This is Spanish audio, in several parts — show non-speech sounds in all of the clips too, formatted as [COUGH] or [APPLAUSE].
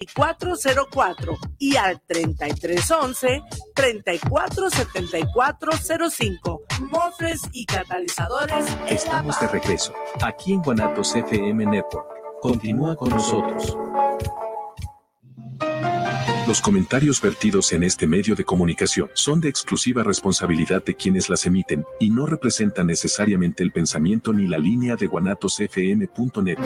3404 y al 3311 347405. Mofres y catalizadores. Estamos de regreso, aquí en Guanatos FM Network. Continúa con nosotros. Los comentarios vertidos en este medio de comunicación son de exclusiva responsabilidad de quienes las emiten y no representan necesariamente el pensamiento ni la línea de guanatosfm.net.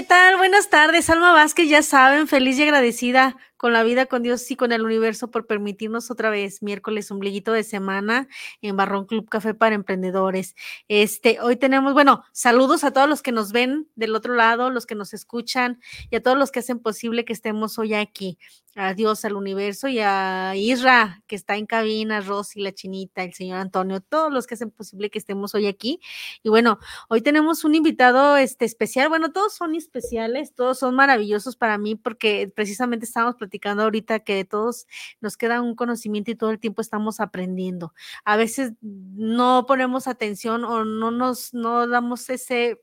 ¿qué tal? Buenas tardes. Alma Vázquez, ya saben, feliz y agradecida con la vida, con Dios y con el universo por permitirnos otra vez miércoles, ombliguito de semana en Barrón Club Café para Emprendedores. Este, hoy tenemos, bueno, saludos a todos los que nos ven del otro lado, los que nos escuchan y a todos los que hacen posible que estemos hoy aquí. Adiós al universo y a Isra, que está en cabina, Rosy, la chinita, el señor Antonio, todos los que hacen posible que estemos hoy aquí. Y bueno, hoy tenemos un invitado este, especial. Bueno, todos son especiales, todos son maravillosos para mí porque precisamente estamos platicando ahorita que todos nos queda un conocimiento y todo el tiempo estamos aprendiendo. A veces no ponemos atención o no nos no damos ese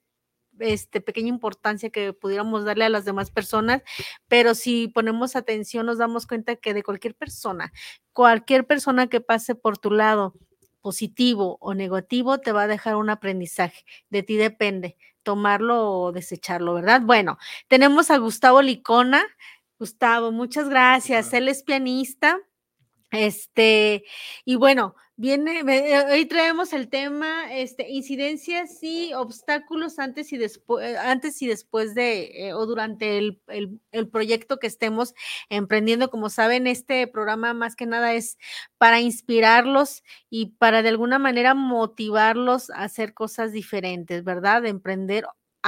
este, pequeña importancia que pudiéramos darle a las demás personas, pero si ponemos atención nos damos cuenta que de cualquier persona, cualquier persona que pase por tu lado, positivo o negativo, te va a dejar un aprendizaje. De ti depende tomarlo o desecharlo, ¿verdad? Bueno, tenemos a Gustavo Licona, Gustavo, muchas gracias. Él es pianista. Este, y bueno, viene, eh, hoy traemos el tema, este, incidencias y obstáculos antes y después, eh, antes y después de, eh, o durante el, el, proyecto que estemos emprendiendo. Como saben, este programa más que nada es para inspirarlos y para de alguna manera motivarlos a hacer cosas diferentes, ¿verdad? De emprender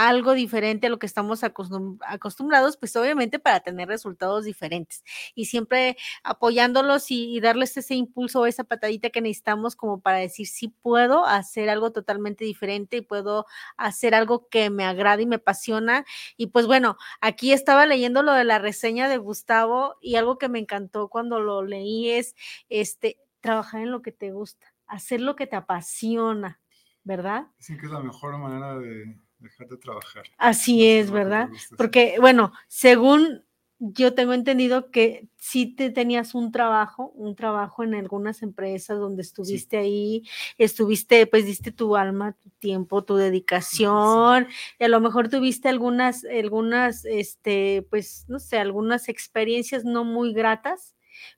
algo diferente a lo que estamos acostumbrados, pues obviamente para tener resultados diferentes y siempre apoyándolos y, darles ese impulso o esa patadita que necesitamos como para decir, sí puedo hacer algo totalmente diferente y puedo hacer algo que me agrada y me apasiona. Y pues bueno, aquí estaba leyendo lo de la reseña de Gustavo y algo que me encantó cuando lo leí es este, trabajar en lo que te gusta, hacer lo que te apasiona, ¿verdad? Dicen que es la mejor manera de dejar de trabajar. Así es, ¿verdad? Porque, bueno, según yo tengo entendido que sí te tenías un trabajo, un trabajo en algunas empresas donde estuviste ahí, estuviste, pues diste tu alma, tu tiempo, tu dedicación, y a lo mejor tuviste algunas, algunas, este, pues, no sé, algunas experiencias no muy gratas,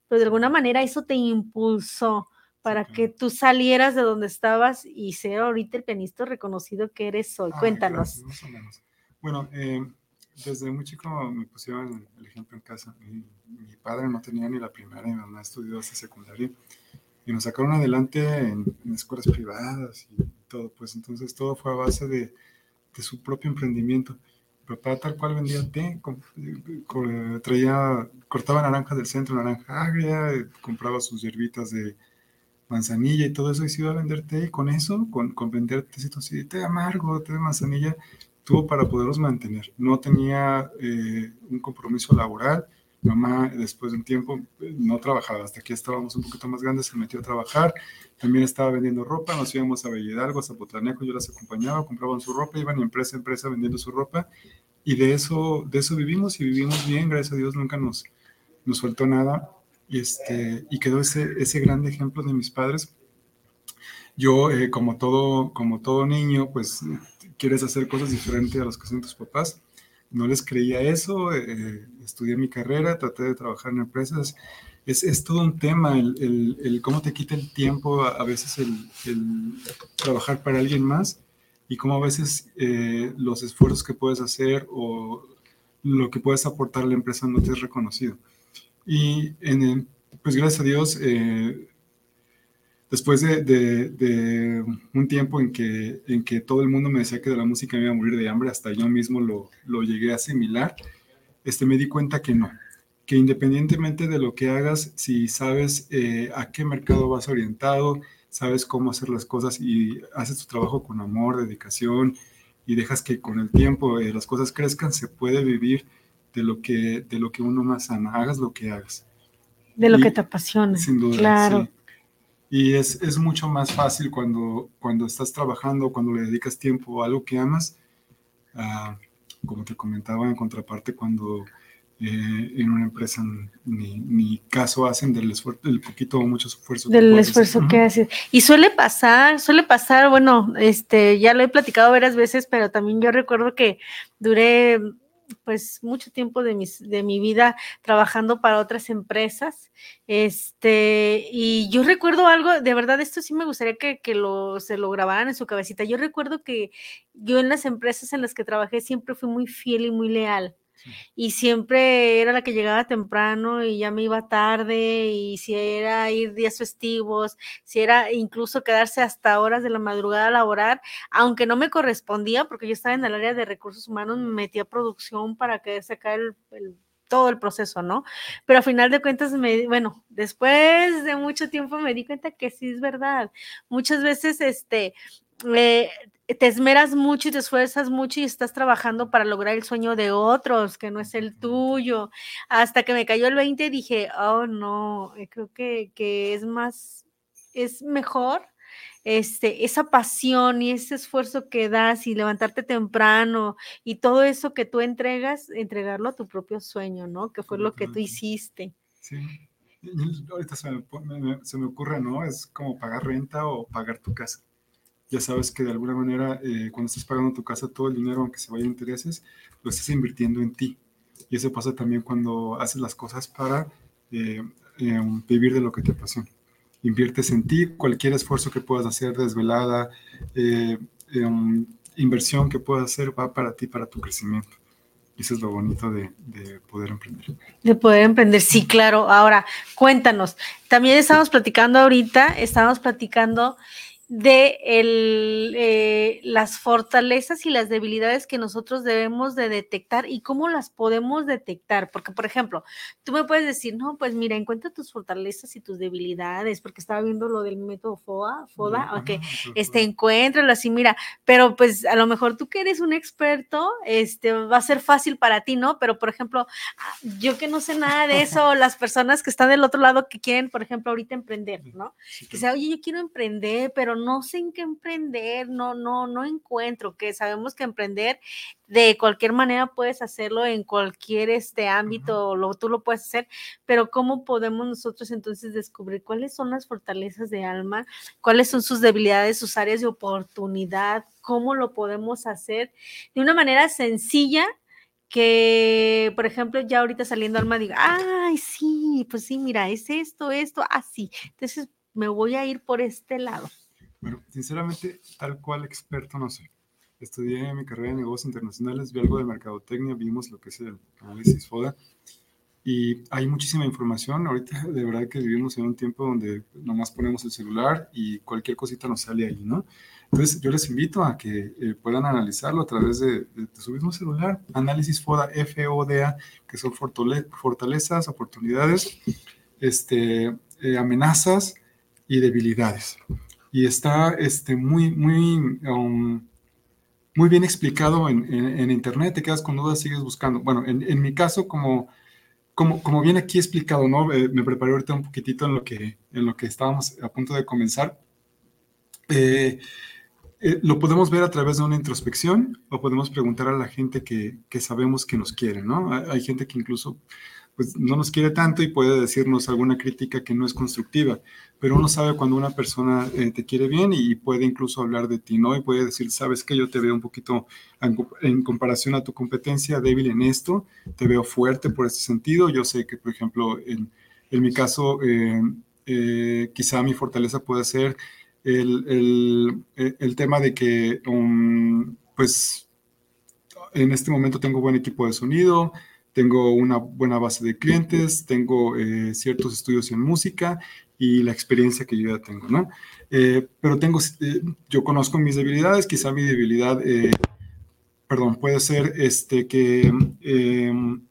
pero de alguna manera eso te impulsó para que tú salieras de donde estabas y ser ahorita el pianista reconocido que eres hoy. Cuéntanos. Bueno, eh, desde muy chico me pusieron el ejemplo en casa. Mi, padre no tenía ni la primaria, mi mamá estudió hasta secundaria y nos sacaron adelante en, escuelas privadas y todo, pues entonces todo fue a base de, de su propio emprendimiento. Mi papá tal cual vendía té, traía, cortaba naranjas del centro, naranja agria, compraba sus hierbitas de manzanilla y todo eso, iba a vender té, y con eso, con, con vender así de té amargo, té de manzanilla, tuvo para poderlos mantener. No tenía eh, un compromiso laboral. mamá, después de un tiempo, no trabajaba. Hasta que estábamos un poquito más grandes, se metió a trabajar. También estaba vendiendo ropa. Nos íbamos a Belledalgo, a Zapotlanejo. Yo las acompañaba, compraban su ropa, iban empresa a empresa vendiendo su ropa. Y de eso, de eso vivimos y vivimos bien. Gracias a Dios nunca nos, nos faltó nada y, este, y quedó ese, ese gran ejemplo de mis padres. Yo, eh, como, todo, como todo niño, pues quieres hacer cosas diferentes a las que hacen tus papás. No les creía eso, eh, estudié mi carrera, traté de trabajar en empresas. Es, es todo un tema el, el, el, cómo te quita el tiempo, a, veces el, el, trabajar para alguien más y cómo a veces eh, los esfuerzos que puedes hacer o lo que puedes aportar a la empresa no te es reconocido. Y en pues gracias a Dios, eh, después de, un tiempo en que, en que todo el mundo me decía que de la música me iba a morir de hambre, hasta yo mismo lo, lo llegué a asimilar, este, me di cuenta que no, que independientemente de lo que hagas, si sabes eh, a qué mercado vas orientado, sabes cómo hacer las cosas y haces tu trabajo con amor, dedicación y dejas que con el tiempo eh, las cosas crezcan, se puede vivir de lo que, de lo que uno más ama, hagas lo que hagas. De lo que te apasiona. Sin duda. Claro. Y es, es, mucho más fácil cuando, cuando estás trabajando, cuando le dedicas tiempo a algo que amas, uh, como te comentaba en contraparte, cuando eh, en una empresa ni, ni, caso hacen del esfuerzo, del poquito o mucho esfuerzo. Del esfuerzo que haces. Y suele pasar, suele pasar, bueno, este, ya lo he platicado varias veces, pero también yo recuerdo que duré pues mucho tiempo de, mis, de mi vida trabajando para otras empresas. Este, y yo recuerdo algo, de verdad, esto sí me gustaría que, que lo, se lo grabaran en su cabecita. Yo recuerdo que yo en las empresas en las que trabajé siempre fui muy fiel y muy leal y siempre era la que llegaba temprano y ya me iba tarde y si era ir días festivos, si era incluso quedarse hasta horas de la madrugada a laborar, aunque no me correspondía porque yo estaba en el área de recursos humanos, me metí a producción para que sacar el, todo el proceso, ¿no? Pero a final de cuentas, me, bueno, después de mucho tiempo me di cuenta que sí es verdad. Muchas veces, este, eh, te esmeras mucho y te esfuerzas mucho y estás trabajando para lograr el sueño de otros, que no es el tuyo. Hasta que me cayó el 20 dije, oh no, eh, creo que, que es más, es mejor este, esa pasión y ese esfuerzo que das y levantarte temprano y todo eso que tú entregas, entregarlo a tu propio sueño, ¿no? Que fue lo que tú hiciste. Sí. Ahorita se me, se me ocurre, ¿no? Es como pagar renta o pagar tu casa ya sabes que de alguna manera eh, cuando estás pagando tu casa todo el dinero, aunque se vaya a intereses, lo estás invirtiendo en ti. Y eso pasa también cuando haces las cosas para eh, em, vivir de lo que te apasiona. Inviertes en ti, cualquier esfuerzo que puedas hacer, desvelada, eh, em, inversión que puedas hacer va para ti, para tu crecimiento. Eso es lo bonito de, de, poder emprender. De poder emprender, sí, claro. Ahora, cuéntanos. También estamos platicando ahorita, estamos platicando de el, eh, las fortalezas y las debilidades que nosotros debemos de detectar y cómo las podemos detectar. Porque, por ejemplo, tú me puedes decir, no, pues mira, encuentra tus fortalezas y tus debilidades, porque estaba viendo lo del método FODA, FODA, ok, este, encuéntralo así, mira, pero pues a lo mejor tú que eres un experto, este, va a ser fácil para ti, ¿no? Pero, por ejemplo, ah, yo que no sé nada de eso, [LAUGHS] las personas que están del otro lado que quieren, por ejemplo, ahorita emprender, ¿no? Que sea, oye, yo quiero emprender, pero no sé en qué emprender, no, no, no encuentro, que sabemos que emprender de cualquier manera puedes hacerlo en cualquier este ámbito, lo, tú lo puedes hacer, pero ¿cómo podemos nosotros entonces descubrir cuáles son las fortalezas de alma, cuáles son sus debilidades, sus áreas de oportunidad, cómo lo podemos hacer de una manera sencilla que, por ejemplo, ya ahorita saliendo alma diga, ay, sí, pues sí, mira, es esto, esto, así. Entonces me voy a ir por este lado. Bueno, sinceramente, tal cual experto no sé. Estudié mi carrera de negocios internacionales, vi algo de mercadotecnia, vimos lo que es el análisis FODA y hay muchísima información. Ahorita de verdad que vivimos en un tiempo donde nomás ponemos el celular y cualquier cosita nos sale ahí, ¿no? Entonces yo les invito a que eh, puedan analizarlo a través de, su mismo celular. Análisis FODA, F-O-D-A, que son fortalezas, oportunidades, este, eh, amenazas y debilidades y está este, muy, muy, um, muy bien explicado en, en, internet, te quedas con dudas, sigues buscando. Bueno, en, en mi caso, como, como, como viene aquí explicado, ¿no? Eh, me preparé ahorita un poquitito en lo que, en lo que estábamos a punto de comenzar. Eh, eh, lo podemos ver a través de una introspección o podemos preguntar a la gente que, que sabemos que nos quiere, ¿no? Hay, hay gente que incluso pues no nos quiere tanto y puede decirnos alguna crítica que no es constructiva, pero uno sabe cuando una persona eh, te quiere bien y puede incluso hablar de ti, ¿no? Y puede decir, sabes que yo te veo un poquito en, comparación a tu competencia débil en esto, te veo fuerte por este sentido, yo sé que, por ejemplo, en, en mi caso, eh, eh, quizá mi fortaleza puede ser el, el, el tema de que, um, pues, en este momento tengo buen equipo de sonido, tengo una buena base de clientes, tengo eh, ciertos estudios en música y la experiencia que yo ya tengo, ¿no? Eh, pero tengo, eh, yo conozco mis debilidades, quizá mi debilidad, eh, perdón, puede ser este que em,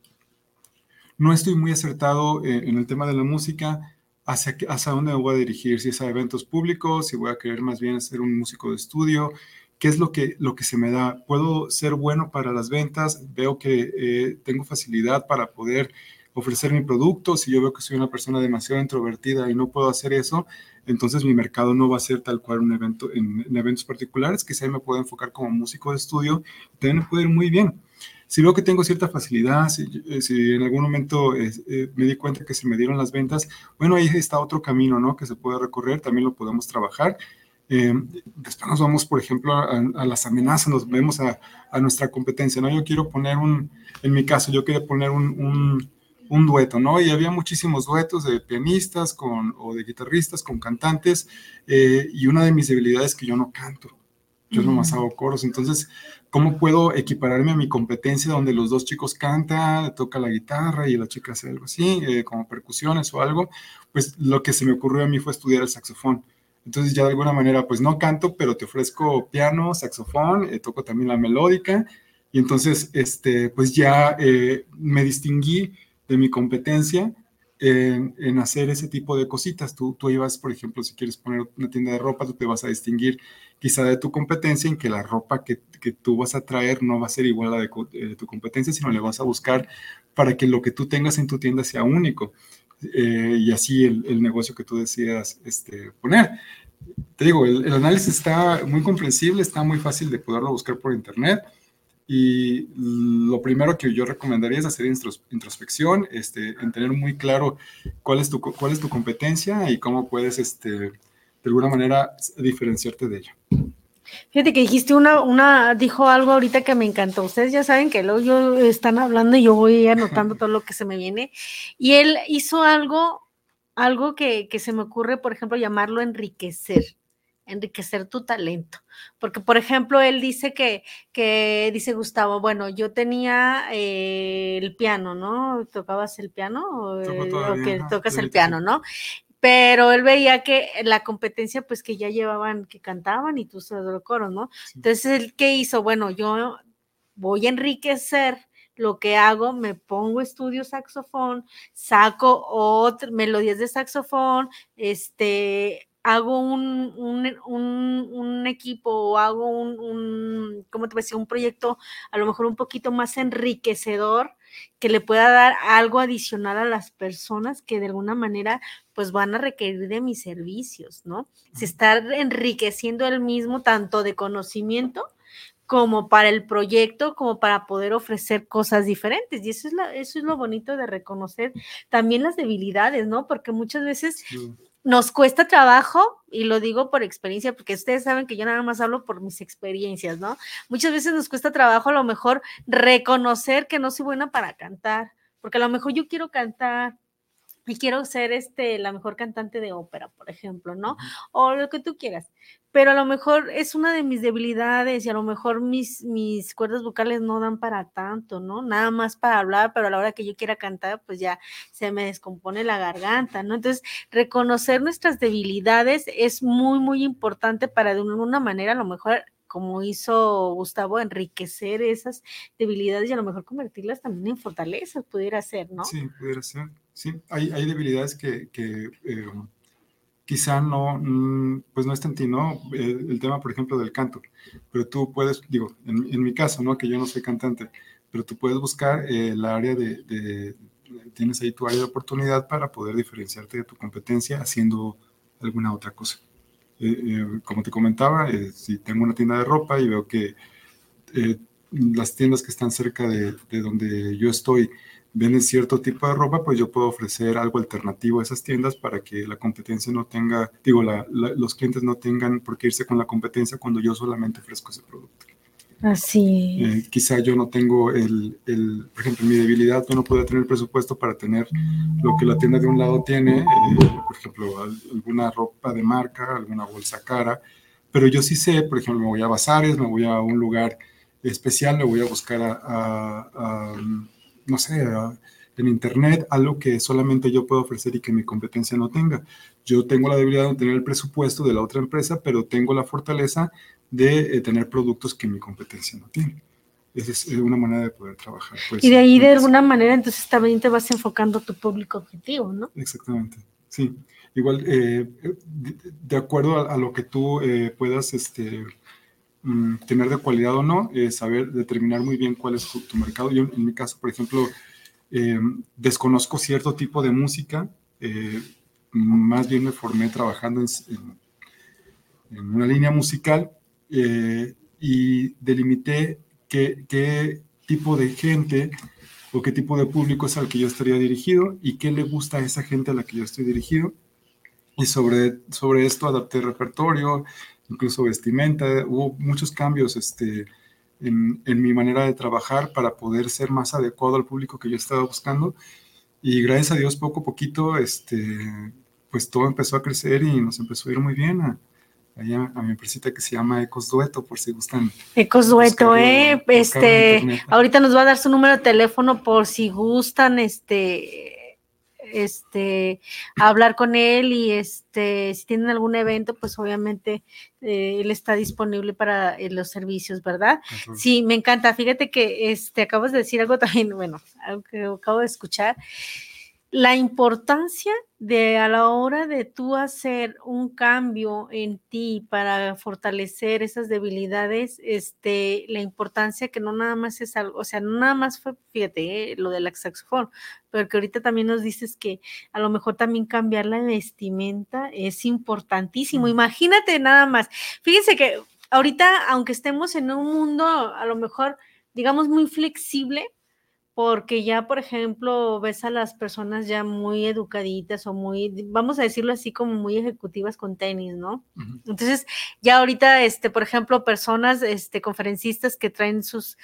no estoy muy acertado en el tema de la música, hacia, hacia dónde me voy a dirigir, si es a eventos públicos, si voy a querer más bien ser un músico de estudio, qué es lo que, lo que se me da. Puedo ser bueno para las ventas, veo que tengo facilidad para poder ofrecer mi producto, si yo veo que soy una persona demasiado introvertida y no puedo hacer eso, entonces mi mercado no va a ser tal cual un evento en, eventos particulares, quizá me puedo enfocar como músico de estudio, también me puede ir muy bien. Si veo que tengo cierta facilidad, si, eh, en algún momento eh, eh, me di cuenta que se me dieron las ventas, bueno, ahí está otro camino, ¿no? Que se puede recorrer, también lo podemos trabajar. Después nos vamos, por ejemplo, a, las amenazas, nos vemos a, a, nuestra competencia, ¿no? Yo quiero poner un, en mi caso, yo quiero poner un un dueto, ¿no? Y había muchísimos duetos de pianistas con, o de guitarristas con cantantes, eh, y una de mis debilidades es que yo no canto, yo nomás hago coros, entonces, ¿cómo puedo equipararme a mi competencia donde los dos chicos cantan, toca la guitarra y la chica hace algo así, eh, como percusiones o algo? Pues lo que se me ocurrió a mí fue estudiar el saxofón. Entonces ya de alguna manera, pues no canto, pero te ofrezco piano, saxofón, eh, toco también la melódica, y entonces, este, pues ya me distinguí de mi competencia en, hacer ese tipo de cositas. Tú, tú ibas, por ejemplo, si quieres poner una tienda de ropa, tú te vas a distinguir quizá de tu competencia en que la ropa que, que tú vas a traer no va a ser igual a la de, tu competencia, sino le vas a buscar para que lo que tú tengas en tu tienda sea único. Eh, y así el, el, negocio que tú decidas este, poner. Te digo, el, el análisis está muy comprensible, está muy fácil de poderlo buscar por internet y lo primero que yo recomendaría es hacer introspección, este, en tener muy claro cuál es tu, cuál es tu competencia y cómo puedes, este, de alguna manera, diferenciarte de ella. Fíjate que dijiste una, una, dijo algo ahorita que me encantó. Ustedes ya saben que luego yo están hablando y yo voy anotando todo lo que se me viene. Y él hizo algo, algo que, que se me ocurre, por ejemplo, llamarlo enriquecer enriquecer tu talento. Porque, por ejemplo, él dice que, que dice Gustavo, bueno, yo tenía eh, el piano, ¿no? ¿Tocabas el piano? O, que tocas el piano, ¿no? Pero él veía que la competencia, pues que ya llevaban, que cantaban y tú el coro, ¿no? Entonces, ¿qué hizo? Bueno, yo voy a enriquecer lo que hago, me pongo estudio saxofón, saco otras melodías de saxofón, este, hago un, un, equipo o hago un, un, ¿cómo te decía? Un proyecto a lo mejor un poquito más enriquecedor que le pueda dar algo adicional a las personas que de alguna manera pues van a requerir de mis servicios, ¿no? Se está enriqueciendo el mismo tanto de conocimiento como para el proyecto, como para poder ofrecer cosas diferentes. Y eso es, eso es lo bonito de reconocer también las debilidades, ¿no? Porque muchas veces nos cuesta trabajo, y lo digo por experiencia, porque ustedes saben que yo nada más hablo por mis experiencias, ¿no? Muchas veces nos cuesta trabajo a lo mejor reconocer que no soy buena para cantar, porque a lo mejor yo quiero cantar, y quiero ser este, la mejor cantante de ópera, por ejemplo, ¿no? O lo que tú quieras. Pero a lo mejor es una de mis debilidades y a lo mejor mis, mis cuerdas vocales no dan para tanto, ¿no? Nada más para hablar, pero a la hora que yo quiera cantar, pues ya se me descompone la garganta, ¿no? Entonces, reconocer nuestras debilidades es muy, muy importante para de alguna manera a lo mejor como hizo Gustavo, enriquecer esas debilidades y a lo mejor convertirlas también en fortalezas, pudiera ser, ¿no? Sí, pudiera ser. Sí, hay, hay debilidades que, que eh, quizá no, mm, pues no está en ti, ¿no? El, tema, por ejemplo, del canto, pero tú puedes, digo, en, mi caso, ¿no? Que yo no soy cantante, pero tú puedes buscar el área de, tienes ahí tu área de oportunidad para poder diferenciarte de tu competencia haciendo alguna otra cosa. Eh, eh, como te comentaba, eh, si tengo una tienda de ropa y veo que las tiendas que están cerca de, donde yo estoy venden cierto tipo de ropa, pues yo puedo ofrecer algo alternativo a esas tiendas para que la competencia no tenga, digo, los clientes no tengan por qué irse con la competencia cuando yo solamente ofrezco ese producto. Así. Eh, quizá yo no tengo el, el, por ejemplo, mi debilidad, yo no puedo tener el presupuesto para tener lo que la tienda de un lado tiene, eh, por ejemplo, alguna ropa de marca, alguna bolsa cara, pero yo sí sé, por ejemplo, me voy a bazares, me voy a un lugar especial, me voy a buscar a, no sé, en internet, algo que solamente yo puedo ofrecer y que mi competencia no tenga. yo tengo la debilidad de tener el presupuesto de la otra empresa, pero tengo la fortaleza de eh, tener productos que mi competencia no tiene. Esa es una manera de poder trabajar. Pues, y de ahí, de alguna manera, entonces también te vas enfocando tu público objetivo, ¿no? Exactamente, sí. Igual, eh, de, acuerdo a, lo que tú eh, puedas este, mm, tener de cualidad o no, saber determinar muy bien cuál es tu, mercado. Yo, en mi caso, por ejemplo, desconozco cierto tipo de música. más bien me formé trabajando en, una línea musical y delimité qué, tipo de gente o qué tipo de público es al que yo estaría dirigido y qué le gusta a esa gente a la que yo estoy dirigido. Y sobre, sobre esto adapté repertorio, incluso vestimenta, hubo muchos cambios este, en, en, mi manera de trabajar para poder ser más adecuado al público que yo estaba buscando. Y gracias a Dios, poco a poquito, este, pues todo empezó a crecer y nos empezó a ir muy bien. A, a mi empresita que se llama Ecos Dueto, por si gustan. Ecos Dueto, eh, este, ahorita nos va a dar su número de teléfono por si gustan, este, este, hablar con él y este, si tienen algún evento, pues obviamente eh, él está disponible para eh, los servicios, ¿verdad? Sí, me encanta. Fíjate que este, acabas de decir algo [LAUGHS] también, bueno, algo que acabo de escuchar la importancia de a la hora de tú hacer un cambio en ti para fortalecer esas debilidades, este, la importancia que no nada más es algo, o sea, no nada más fue, fíjate, eh, lo del saxofón, pero que ahorita también nos dices que a lo mejor también cambiar la vestimenta es importantísimo. Imagínate nada más. Fíjense que ahorita, aunque estemos en un mundo a lo mejor, digamos, muy flexible, porque ya, por ejemplo, ves a las personas ya muy educaditas o muy, vamos a decirlo así, como muy ejecutivas con tenis, ¿no? Entonces, ya ahorita, este, por ejemplo, personas, este, conferencistas que traen sus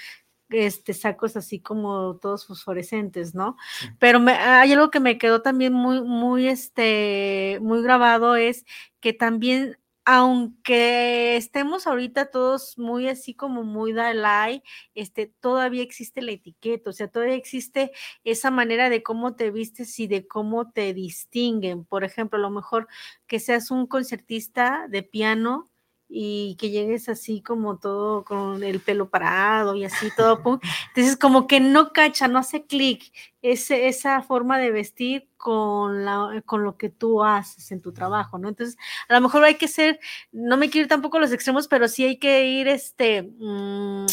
este, sacos así como todos fosforescentes, ¿no? Pero me, hay algo que me quedó también muy, muy, este, muy grabado es que también aunque estemos ahorita todos muy así como muy Dalai, este, todavía existe la etiqueta, o sea, todavía existe esa manera de cómo te vistes y de cómo te distinguen. Por ejemplo, a lo mejor que seas un concertista de piano, y que llegues así como todo con el pelo parado y así todo. Entonces, como que no cacha, no hace clic esa forma de vestir con, la, con lo que tú haces en tu trabajo, ¿no? Entonces, a lo mejor hay que ser, no me quiero ir tampoco a los extremos, pero sí hay que ir este mm,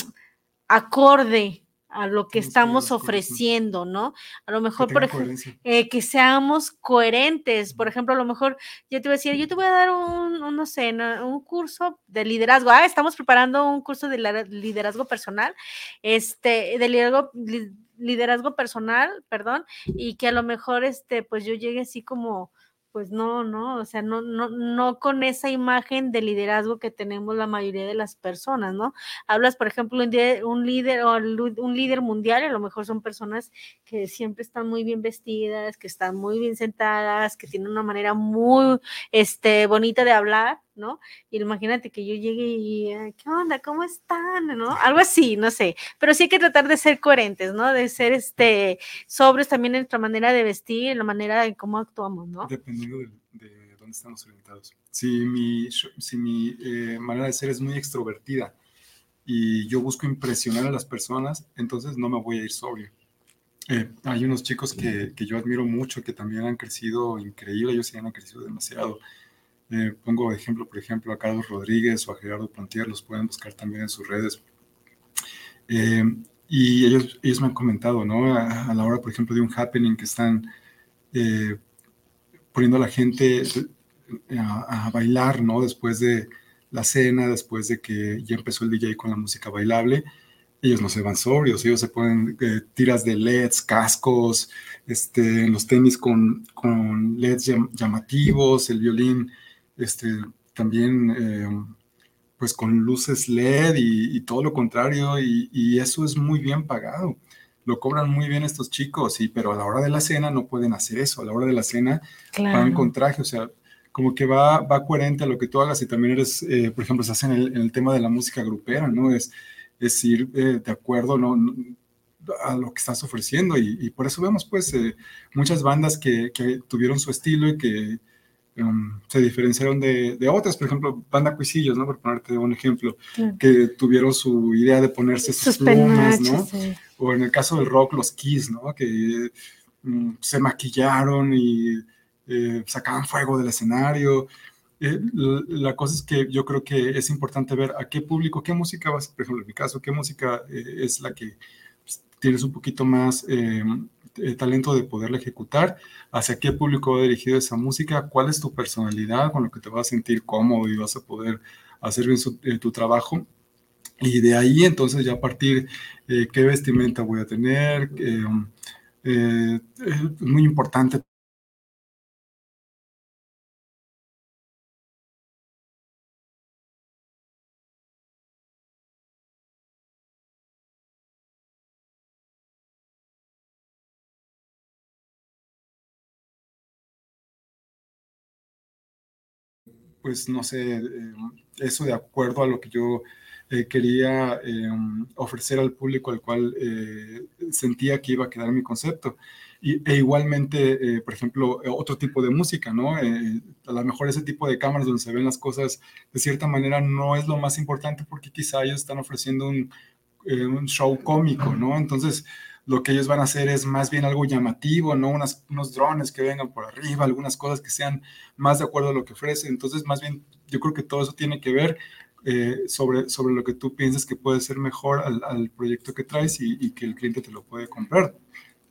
acorde a lo que estamos ofreciendo, ¿no? A lo mejor, por ejemplo, eh, que seamos coherentes. Por ejemplo, a lo mejor yo te voy a decir, yo te voy a dar un, no sé, un curso de liderazgo. Ah, estamos preparando un curso de liderazgo personal, este, de liderazgo, liderazgo personal, perdón, y que a lo mejor, este, pues yo llegue así como pues no, no, o sea, no, no, no con esa imagen de liderazgo que tenemos la mayoría de las personas, ¿no? Hablas, por ejemplo, un líder o un líder mundial, a lo mejor son personas que siempre están muy bien vestidas, que están muy bien sentadas, que tienen una manera muy, este, bonita de hablar, ¿no? Y imagínate que yo llegue y, ¿qué onda? ¿Cómo están? ¿No? Algo así, no sé. Pero sí hay que tratar de ser coherentes, ¿no? De ser este sobres también en nuestra manera de vestir, en la manera en cómo actuamos, ¿no? Dependiendo de, dónde estamos orientados. Si mi, si mi eh, manera de ser es muy extrovertida y yo busco impresionar a las personas, entonces no me voy a ir sobrio. Eh, hay unos chicos que, que, yo admiro mucho, que también han crecido increíble, ellos sí han crecido demasiado eh, pongo ejemplo, por ejemplo, a Carlos Rodríguez o a Gerardo Plantier, los pueden buscar también en sus redes. Eh, y ellos, ellos me han comentado, ¿no? A, la hora, por ejemplo, de un happening que están eh, poniendo a la gente a, bailar, ¿no? Después de la cena, después de que ya empezó el DJ con la música bailable, ellos no se van sobrios, ellos se ponen tiras de LEDs, cascos, este, los tenis con, con LEDs llamativos, el violín este, también eh, pues con luces LED y, todo lo contrario, y, eso es muy bien pagado. Lo cobran muy bien estos chicos, y, pero a la hora de la cena no pueden hacer eso. A la hora de la cena van con traje, o sea, como que va, va coherente a lo que tú hagas y también eres, eh, por ejemplo, se hace en el, tema de la música grupera, ¿no? Es, es ir eh, de acuerdo, ¿no? a lo que estás ofreciendo y, por eso vemos pues muchas bandas que, que, tuvieron su estilo y que em, se diferenciaron de, de, otras, por ejemplo, Banda Cuisillos, ¿no? Por ponerte un ejemplo, que tuvieron su idea de ponerse sus, plumas, ¿no? O en el caso del rock, los Kiss, ¿no? Que mm, se maquillaron y eh, sacaban fuego del escenario. Eh, la cosa es que yo creo que es importante ver a qué público, qué música vas, por ejemplo, en mi caso, qué música eh, es la que pues, tienes un poquito más em, talento de poderla ejecutar, hacia qué público va dirigido esa música, cuál es tu personalidad con lo que te vas a sentir cómodo y vas a poder hacer bien eh, tu trabajo. Y de ahí entonces ya partir eh, qué vestimenta voy a tener. Eh, es muy importante pues no sé, eh, eso de acuerdo a lo que yo eh, quería eh, ofrecer al público al cual sentía que iba a quedar mi concepto. Y, e igualmente, por ejemplo, otro tipo de música, ¿no? a lo mejor ese tipo de cámaras donde se ven las cosas de cierta manera no es lo más importante porque quizá ellos están ofreciendo un, un show cómico, ¿no? Entonces, lo que ellos van a hacer es más bien algo llamativo, ¿no? Unas, unos drones que vengan por arriba, algunas cosas que sean más de acuerdo a lo que ofrece. Entonces, más bien, yo creo que todo eso tiene que ver eh, sobre, sobre lo que tú piensas que puede ser mejor al, proyecto que traes y, que el cliente te lo puede comprar.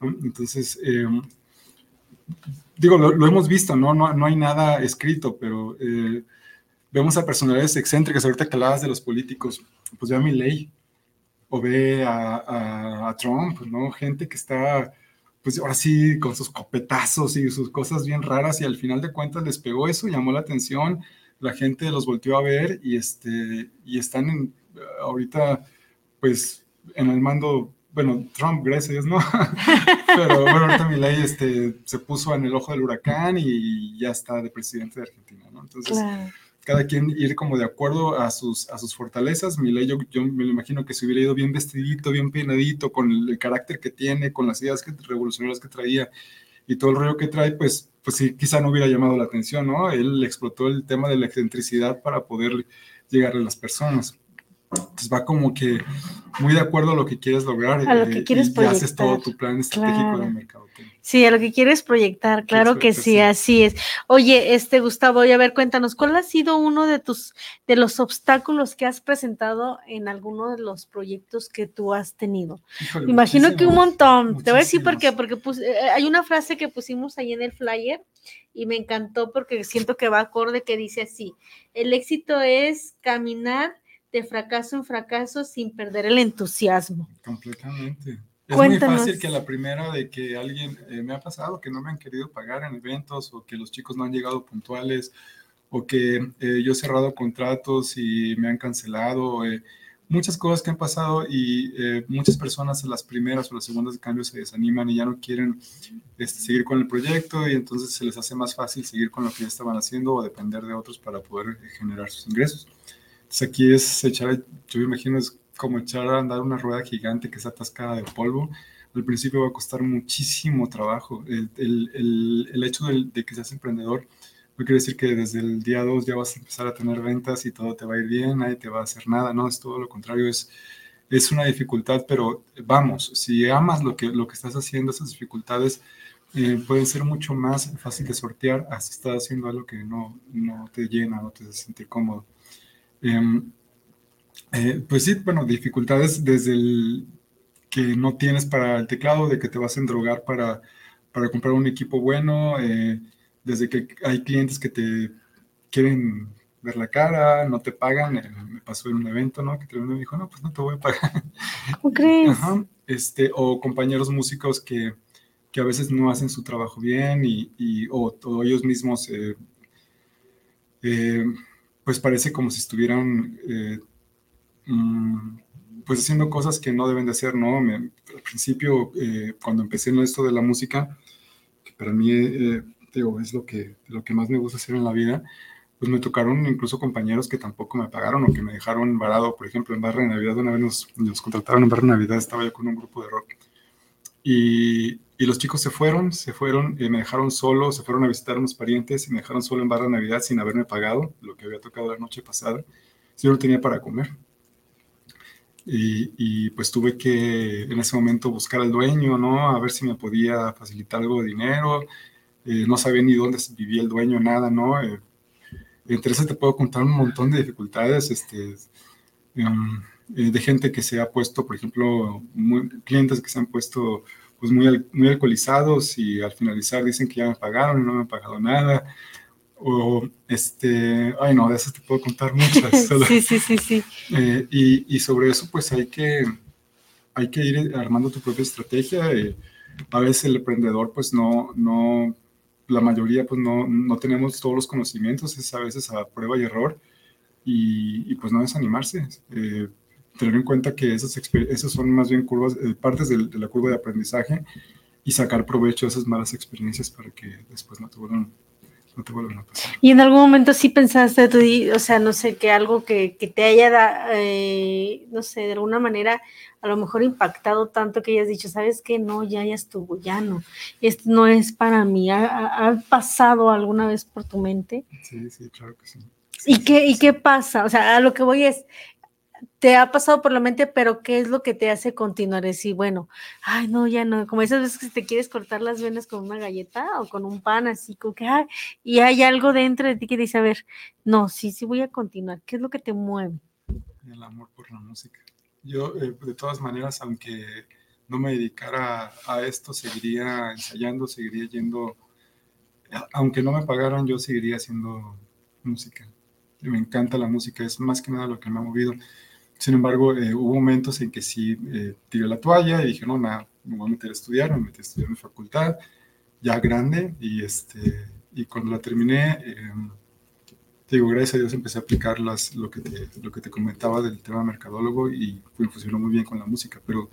Entonces, eh, digo, lo, hemos visto, ¿no? ¿no? No hay nada escrito, pero eh, vemos a personalidades excéntricas. Ahorita que hablabas de los políticos, pues ya mi ley o ve a, Trump, ¿no? Gente que está, pues ahora sí, con sus copetazos y sus cosas bien raras y al final de cuentas les pegó eso, llamó la atención, la gente los volteó a ver y, este, y están en, ahorita, pues, en el mando, bueno, Trump, gracias, ¿no? [LAUGHS] Pero bueno, ahorita mi ley este, se puso en el ojo del huracán y ya está de presidente de Argentina, ¿no? Entonces cada quien ir como de acuerdo a sus, a sus fortalezas. Mi ley, yo, me lo imagino que se hubiera ido bien vestidito, bien peinadito, con el, carácter que tiene, con las ideas que, revolucionarias que traía y todo el rollo que trae, pues, pues sí, quizá no hubiera llamado la atención, ¿no? Él explotó el tema de la excentricidad para poder llegar a las personas. Entonces va como que muy de acuerdo a lo que quieres lograr a lo que quieres y haces todo tu plan estratégico de mercado. Sí, a lo que quieres proyectar, claro que sí, así es. Oye, este Gustavo, y a ver, cuéntanos, ¿cuál ha sido uno de tus, de los obstáculos que has presentado en alguno de los proyectos que tú has tenido? Imagino que un montón. Te voy a decir por qué, porque eh, hay una frase que pusimos ahí en el flyer y me encantó porque siento que va acorde que dice así, el éxito es caminar de fracaso en fracaso sin perder el entusiasmo. Completamente. Es muy fácil que la primera de que alguien eh, me ha pasado que no me han querido pagar en eventos o que los chicos no han llegado puntuales o que eh, yo he cerrado contratos y me han cancelado. Eh, muchas cosas que han pasado y muchas personas en las primeras o las segundas de cambio se desaniman y ya no quieren este, seguir con el proyecto y entonces se les hace más fácil seguir con lo que ya estaban haciendo o depender de otros para poder generar sus ingresos. Entonces aquí es echar, yo me imagino, es como echar a andar una rueda gigante que está atascada de polvo. Al principio va a costar muchísimo trabajo. El, el, el hecho de, que seas emprendedor no quiere decir que desde el día 2 ya vas a empezar a tener ventas y todo te va a ir bien, nadie te va a hacer nada, no, es todo lo contrario, es, es una dificultad, pero vamos, si amas lo que, lo que estás haciendo, esas dificultades eh, pueden ser mucho más fácil de sortear si estás haciendo algo que no, no te llena, no te hace sentir cómodo. Eh, eh, pues sí, bueno, dificultades desde el que no tienes para el teclado, de que te vas a endrogar para, para comprar un equipo bueno, eh, desde que hay clientes que te quieren ver la cara, no te pagan. Eh, me pasó en un evento, ¿no? Que me dijo, no, pues no te voy a pagar. ¿Cómo crees? Este, o compañeros músicos que, que, a veces no hacen su trabajo bien y, y o, ellos mismos, pues parece como si estuvieran Mm, pues haciendo cosas que no deben de hacer, ¿no? al principio, eh, cuando empecé en esto de la música, que para mí, eh, digo, es lo que, lo que más me gusta hacer en la vida, pues me tocaron incluso compañeros que tampoco me pagaron o que me dejaron varado, por ejemplo, en Barra de Navidad, una vez nos, contrataron en Barra de Navidad, estaba yo con un grupo de rock. Y, Y los chicos se fueron, se fueron, y me dejaron solo, se fueron a visitar a unos parientes y me dejaron solo en Barra Navidad sin haberme pagado lo que había tocado la noche pasada. Yo no tenía para comer. Y, y, pues tuve que en ese momento buscar al dueño, ¿no? A ver si me podía facilitar algo de dinero. Eh, no sabía ni dónde vivía el dueño, nada, ¿no? Eh, entre eso te puedo contar un montón de dificultades, este, um, eh, de gente que se ha puesto, por ejemplo, muy, clientes que se han puesto pues muy, muy alcoholizados y al finalizar dicen que ya me pagaron y no me han pagado nada. O, este, ay no, de esas te puedo contar muchas. [LAUGHS] sí, sí, sí, sí. Eh, y, y, sobre eso, pues hay que, hay que ir armando tu propia estrategia. Eh, a veces el emprendedor, pues no, no, la mayoría, pues no, no tenemos todos los conocimientos, es a veces a prueba y error. Y, y pues no desanimarse. Eh, tener en cuenta que esas, esas son más bien curvas, eh, partes de, de, la curva de aprendizaje y sacar provecho de esas malas experiencias para que después no te vuelvan, no te vuelvan a pasar. Y en algún momento sí pensaste, tú, o sea, no sé, que algo que, que te haya, da, eh, no sé, de alguna manera a lo mejor impactado tanto que hayas dicho, sabes que no, ya, ya estuvo, ya no, esto no es para mí, ¿ha, ha pasado alguna vez por tu mente? Sí, sí, claro que sí. ¿Y qué, ¿Y qué pasa? O sea, a lo que voy es, te ha pasado por la mente, pero ¿qué es lo que te hace continuar? Decir, bueno, ay, no, ya no, como esas veces que te quieres cortar las venas con una galleta o con un pan, así como que, ay, y hay algo dentro de ti que dice, a ver, no, sí, sí voy a continuar. ¿Qué es lo que te mueve? El amor por la música. Yo, eh, de todas maneras, aunque no me dedicara a esto, seguiría ensayando, seguiría yendo, aunque no me pagaran, yo seguiría haciendo música. Me encanta la música, es más que nada lo que me ha movido. Sin embargo, eh, hubo momentos en que sí eh, tiré la toalla y dije, no, nada, me voy a meter a estudiar, me metí a estudiar en mi facultad, ya grande, y, este, y cuando la terminé, eh, digo, gracias a Dios empecé a aplicar las, lo, que te, lo que te comentaba del tema mercadólogo y pues, funcionó muy bien con la música, pero,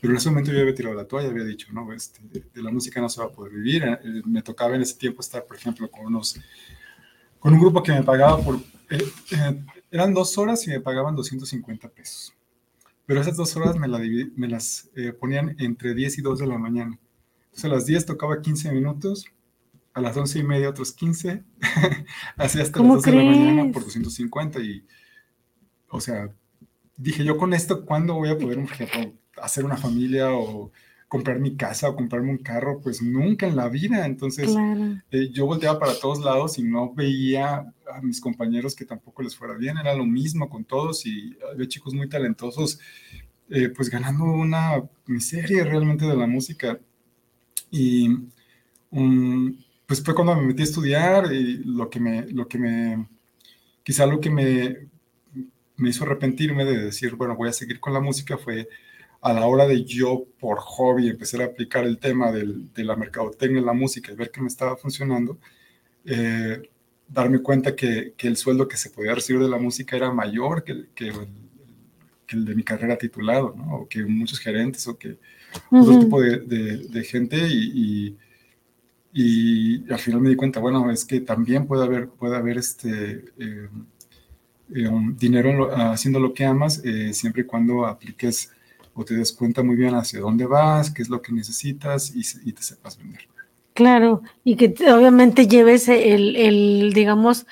pero en ese momento yo había tirado la toalla, había dicho, no, este, de la música no se va a poder vivir. me tocaba en ese tiempo estar, por ejemplo, con unos, con un grupo que me pagaba por... Eran dos horas y me pagaban 250 pesos. Pero esas dos horas me, la me las eh, ponían entre 10 y 2 de la mañana. Entonces a las 10 tocaba 15 minutos, a las 11 y media otros 15, [LAUGHS] así hasta las 2 crees? de la mañana por 250. Y, o sea, dije yo con esto, ¿cuándo voy a poder, hacer una familia o comprar mi casa o comprarme un carro? Pues nunca en la vida. Entonces claro. eh, yo volteaba para todos lados y no veía a mis compañeros que tampoco les fuera bien, era lo mismo con todos y había chicos muy talentosos, eh, pues ganando una miseria realmente de la música. Y um, pues fue cuando me metí a estudiar y lo que me, lo que me, quizá lo que me, me hizo arrepentirme de decir, bueno, voy a seguir con la música fue a la hora de yo por hobby empezar a aplicar el tema del, de la mercadotecnia en la música y ver que me estaba funcionando, eh, darme cuenta que, que, el sueldo que se podía recibir de la música era mayor que el, que el, que el de mi carrera titulado, ¿no? o que muchos gerentes, o que uh -huh. otro tipo de, de, de gente, y, y, y, al final me di cuenta, bueno, es que también puede haber, puede haber este, eh, eh, dinero haciendo lo que amas, eh, siempre y cuando apliques o te des cuenta muy bien hacia dónde vas, qué es lo que necesitas y, y te sepas vender. Claro, y que obviamente lleves el, el, digamos,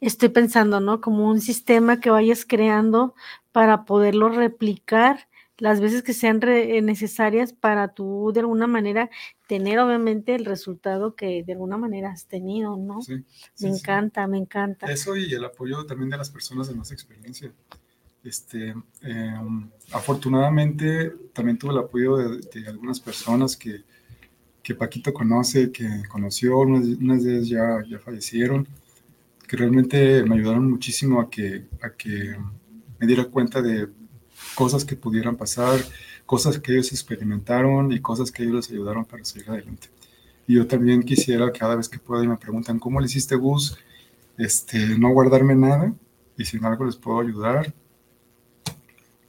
estoy pensando, ¿no? Como un sistema que vayas creando para poderlo replicar las veces que sean re necesarias para tú de alguna manera tener obviamente el resultado que de alguna manera has tenido, ¿no? Sí, sí, me sí. encanta, me encanta. Eso y el apoyo también de las personas de más experiencia. Este, eh, afortunadamente también tuve el apoyo de, de algunas personas que, que Paquito conoce, que conoció, unas, unas de ellas ya, ya fallecieron, que realmente me ayudaron muchísimo a que, a que me diera cuenta de cosas que pudieran pasar, cosas que ellos experimentaron y cosas que ellos les ayudaron para seguir adelante. Y yo también quisiera, cada vez que pueda y me preguntan, ¿cómo le hiciste, Gus? Este, no guardarme nada y si en algo les puedo ayudar,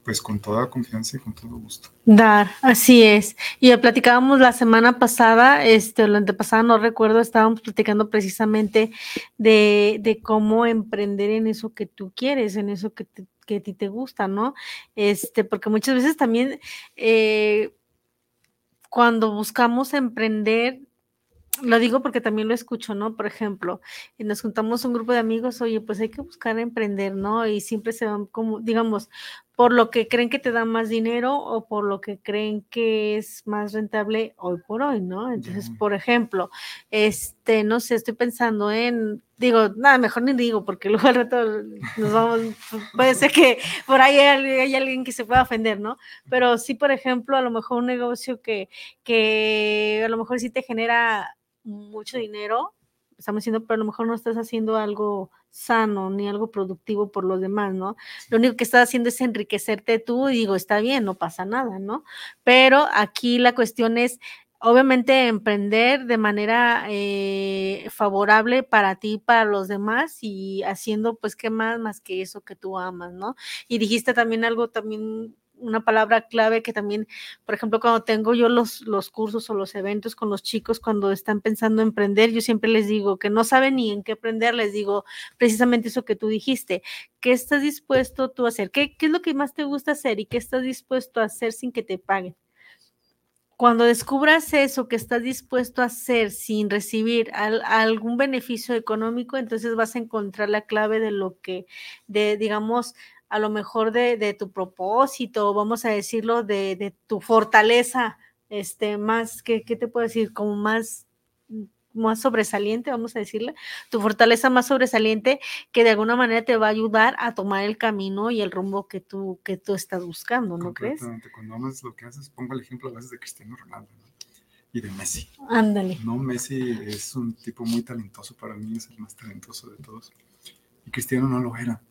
pues con toda confianza y con todo gusto. Dar, así es. Y platicábamos la semana pasada, este, la antepasada, no recuerdo, estábamos platicando precisamente de, de cómo emprender en eso que tú quieres, en eso que, que a ti te gusta, ¿no? Este, porque muchas veces también, eh, cuando buscamos emprender, lo digo porque también lo escucho, ¿no? Por ejemplo, nos juntamos un grupo de amigos, oye, pues hay que buscar emprender, ¿no? Y siempre se van como, digamos, por lo que creen que te da más dinero o por lo que creen que es más rentable hoy por hoy, ¿no? Entonces, por ejemplo, este, no sé, estoy pensando en, digo, nada, mejor ni digo, porque [LAUGHS] luego al rato nos vamos, puede ser que por ahí hay, hay alguien que se pueda ofender, ¿no? Pero sí, por ejemplo, a lo mejor un negocio que, que a lo mejor sí te genera mucho dinero, estamos diciendo, pero a lo mejor no estás haciendo algo sano ni algo productivo por los demás, ¿no? Lo único que estás haciendo es enriquecerte tú y digo, está bien, no pasa nada, ¿no? Pero aquí la cuestión es, obviamente, emprender de manera eh, favorable para ti, para los demás y haciendo, pues, ¿qué más más que eso que tú amas, ¿no? Y dijiste también algo, también una palabra clave que también, por ejemplo, cuando tengo yo los, los cursos o los eventos con los chicos cuando están pensando en emprender, yo siempre les digo que no saben ni en qué aprender, les digo precisamente eso que tú dijiste, ¿qué estás dispuesto tú a hacer? ¿Qué, qué es lo que más te gusta hacer y qué estás dispuesto a hacer sin que te paguen? Cuando descubras eso que estás dispuesto a hacer sin recibir al, algún beneficio económico, entonces vas a encontrar la clave de lo que, de, digamos, a lo mejor de, de tu propósito, vamos a decirlo, de, de tu fortaleza, este, más, ¿qué, ¿qué, te puedo decir? Como más, más sobresaliente, vamos a decirle, tu fortaleza más sobresaliente que de alguna manera te va a ayudar a tomar el camino y el rumbo que tú, que tú estás buscando, ¿no crees? Cuando amas lo que haces, pongo el ejemplo a veces de Cristiano Ronaldo ¿no? y de Messi. Ándale. No, Messi es un tipo muy talentoso, para mí es el más talentoso de todos. Y Cristiano no lo era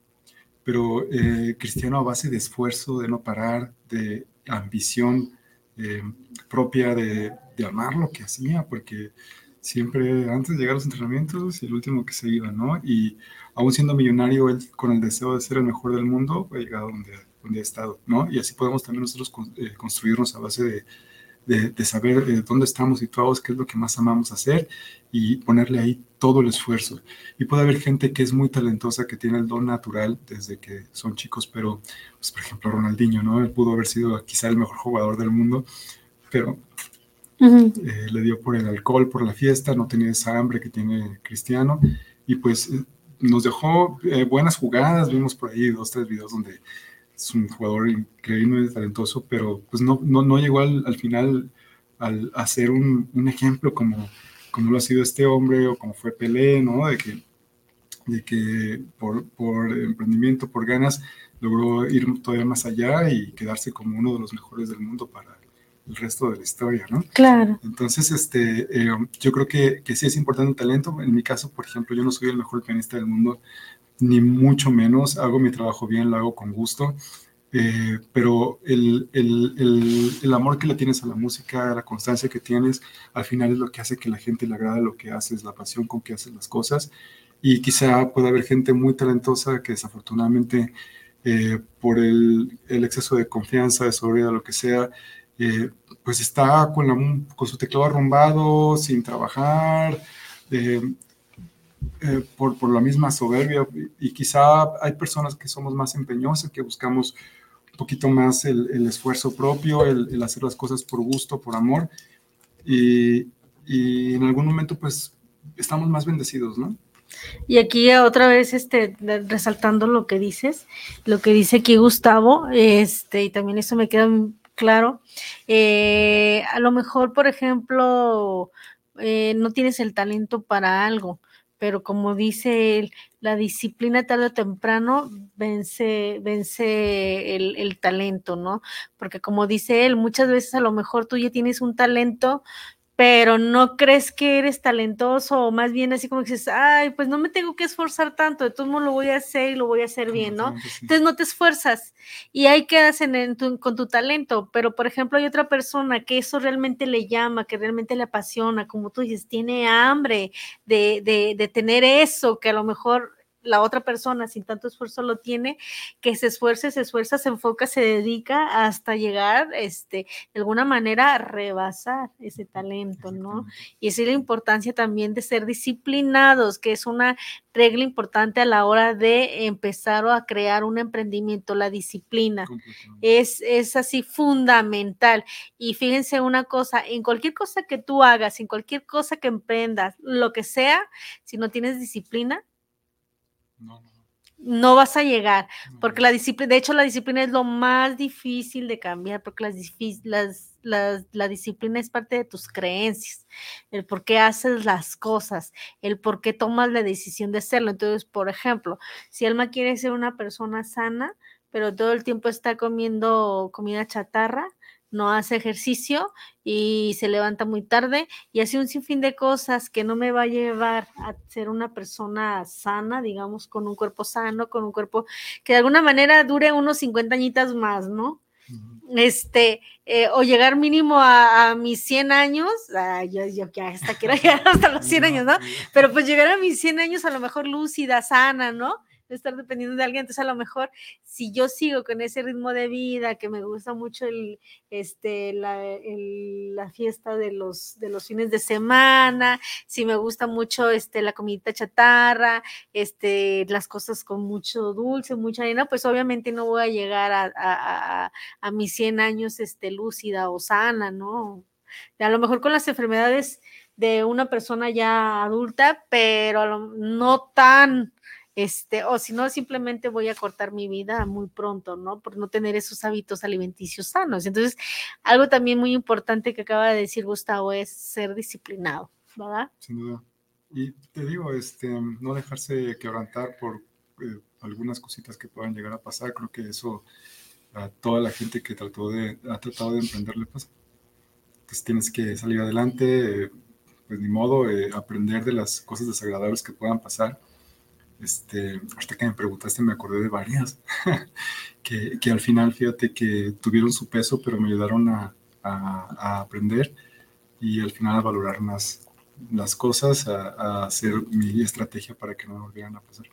pero eh, cristiano a base de esfuerzo, de no parar, de ambición eh, propia de, de, amar lo que hacía, porque siempre antes de llegar a los entrenamientos y el último que se iba, ¿no? Y aún siendo millonario, él con el deseo de ser el mejor del mundo, ha llegado donde, donde ha estado, ¿no? Y así podemos también nosotros eh, construirnos a base de, de, de saber eh, dónde estamos situados, qué es lo que más amamos hacer y ponerle ahí todo el esfuerzo. Y puede haber gente que es muy talentosa, que tiene el don natural desde que son chicos, pero, pues, por ejemplo, Ronaldinho, ¿no? Él pudo haber sido quizá el mejor jugador del mundo, pero uh -huh. eh, le dio por el alcohol, por la fiesta, no tenía esa hambre que tiene Cristiano y pues nos dejó eh, buenas jugadas, vimos por ahí dos, tres videos donde es un jugador increíble, talentoso, pero pues no, no, no llegó al, al final al, a ser un, un, ejemplo como, como lo ha sido este hombre o como fue Pelé, ¿no? De que, de que por, por emprendimiento, por ganas, logró ir todavía más allá y quedarse como uno de los mejores del mundo para el resto de la historia, ¿no? Claro. Entonces, este, eh, yo creo que, que sí es importante el talento. En mi caso, por ejemplo, yo no soy el mejor pianista del mundo, ni mucho menos. Hago mi trabajo bien, lo hago con gusto. Eh, pero el, el, el, amor que le tienes a la música, la constancia que tienes, al final es lo que hace que la gente le agrade lo que haces, la pasión con que haces las cosas. Y quizá pueda haber gente muy talentosa que desafortunadamente eh, por el, exceso de confianza, de sobriedad, lo que sea, eh, pues está con, la, con, su teclado arrumbado, sin trabajar, eh, eh, por, por, la misma soberbia. Y, y, quizá hay personas que somos más empeñosas, que buscamos un poquito más el, el esfuerzo propio, el, el, hacer las cosas por gusto, por amor. Y, y, en algún momento, pues, estamos más bendecidos, ¿no? Y aquí otra vez, este, resaltando lo que dices, lo que dice aquí Gustavo, este, y también eso me queda claro. Eh, a lo mejor, por ejemplo, eh, no tienes el talento para algo, pero como dice él, la disciplina tarde o temprano vence, vence el, el, talento, ¿no? Porque como dice él, muchas veces a lo mejor tú ya tienes un talento, pero no crees que eres talentoso, o más bien así como que dices, ay, pues no me tengo que esforzar tanto, de todos modos lo voy a hacer y lo voy a hacer bien, ¿no? Entonces no te esfuerzas y ahí quedas en, en tu, con tu talento, pero por ejemplo hay otra persona que eso realmente le llama, que realmente le apasiona, como tú dices, tiene hambre de, de, de tener eso, que a lo mejor la otra persona sin tanto esfuerzo lo tiene, que se esfuerce, se esfuerza, se enfoca, se dedica hasta llegar, este, de alguna manera a rebasar ese talento, ¿no? Y esa es la importancia también de ser disciplinados, que es una regla importante a la hora de empezar a crear un emprendimiento, la disciplina. Es, es así fundamental. Y fíjense una cosa, en cualquier cosa que tú hagas, en cualquier cosa que emprendas, lo que sea, si no tienes disciplina, no, vas a llegar, porque la disciplina, de hecho la disciplina es lo más difícil de cambiar, porque las, la disciplina es parte de tus creencias, el por qué haces las cosas, el por qué tomas la decisión de hacerlo. Entonces, por ejemplo, si Alma quiere ser una persona sana, pero todo el tiempo está comiendo comida chatarra, no hace ejercicio y se levanta muy tarde y hace un sinfín de cosas que no me va a llevar a ser una persona sana, digamos, con un cuerpo sano, con un cuerpo que de alguna manera dure unos 50 añitas más, ¿no? Este, eh, o llegar mínimo a, mis 100 años, yo, yo que hasta quiero llegar [LAUGHS] hasta los 100 años, ¿no? Pero pues llegar a mis 100 años a lo mejor lúcida, sana, ¿no? Estar dependiendo de alguien. Entonces, a lo mejor, si yo sigo con ese ritmo de vida, que me gusta mucho este, la, la fiesta de los, de los fines de semana, si me gusta mucho este, la comidita chatarra, este, las cosas con mucho dulce, mucha arena, pues obviamente no voy a llegar a, a, a, mis 100 años este, lúcida o sana, ¿no? A lo mejor con las enfermedades de una persona ya adulta, pero no tan este, o si no, simplemente voy a cortar mi vida muy pronto, ¿no? Por no tener esos hábitos alimenticios sanos. Entonces, algo también muy importante que acaba de decir Gustavo es ser disciplinado, ¿verdad? Sin duda. Y te digo, este, no dejarse quebrantar por eh, algunas cositas que puedan llegar a pasar. Creo que eso a toda la gente que trató de, ha tratado de emprenderle pasa. Pues tienes que salir adelante, pues ni modo, eh, aprender de las cosas desagradables que puedan pasar este, hasta que me preguntaste me acordé de varias, [LAUGHS] que, que, al final fíjate que tuvieron su peso, pero me ayudaron a, a, aprender y al final a valorar más las cosas, a, a, hacer mi estrategia para que no me volvieran a pasar.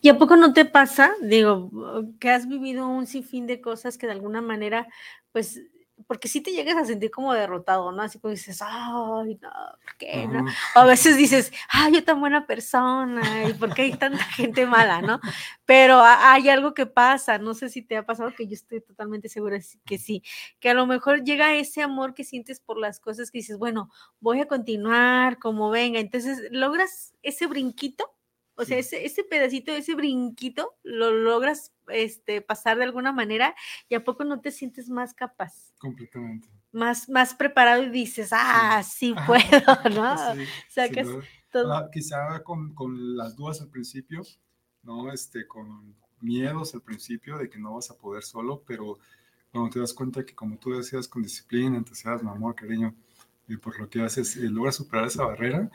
¿Y a poco no te pasa, digo, que has vivido un sinfín de cosas que de alguna manera, pues porque si te llegas a sentir como derrotado, ¿no? Así como dices, ay, no, ¿por qué no? O a veces dices, ay, yo tan buena persona, ¿y por qué hay tanta gente mala, no? Pero hay algo que pasa, no sé si te ha pasado, que yo estoy totalmente segura que sí, que a lo mejor llega ese amor que sientes por las cosas que dices, bueno, voy a continuar como venga, entonces logras ese brinquito o sea, ese, ese pedacito, ese brinquito, lo logras este, pasar de alguna manera y a poco no te sientes más capaz. Completamente. Más, más preparado y dices, ah, sí, puedo, [LAUGHS] ¿no? [LAUGHS] o sea, que todo... Quizá con, con, las dudas al principio, ¿no? Este, con miedos al principio de que no vas a poder solo, pero cuando te das cuenta que como tú decías, con disciplina, entusiasmo, amor, cariño, y por lo que haces, eh, logras superar esa barrera,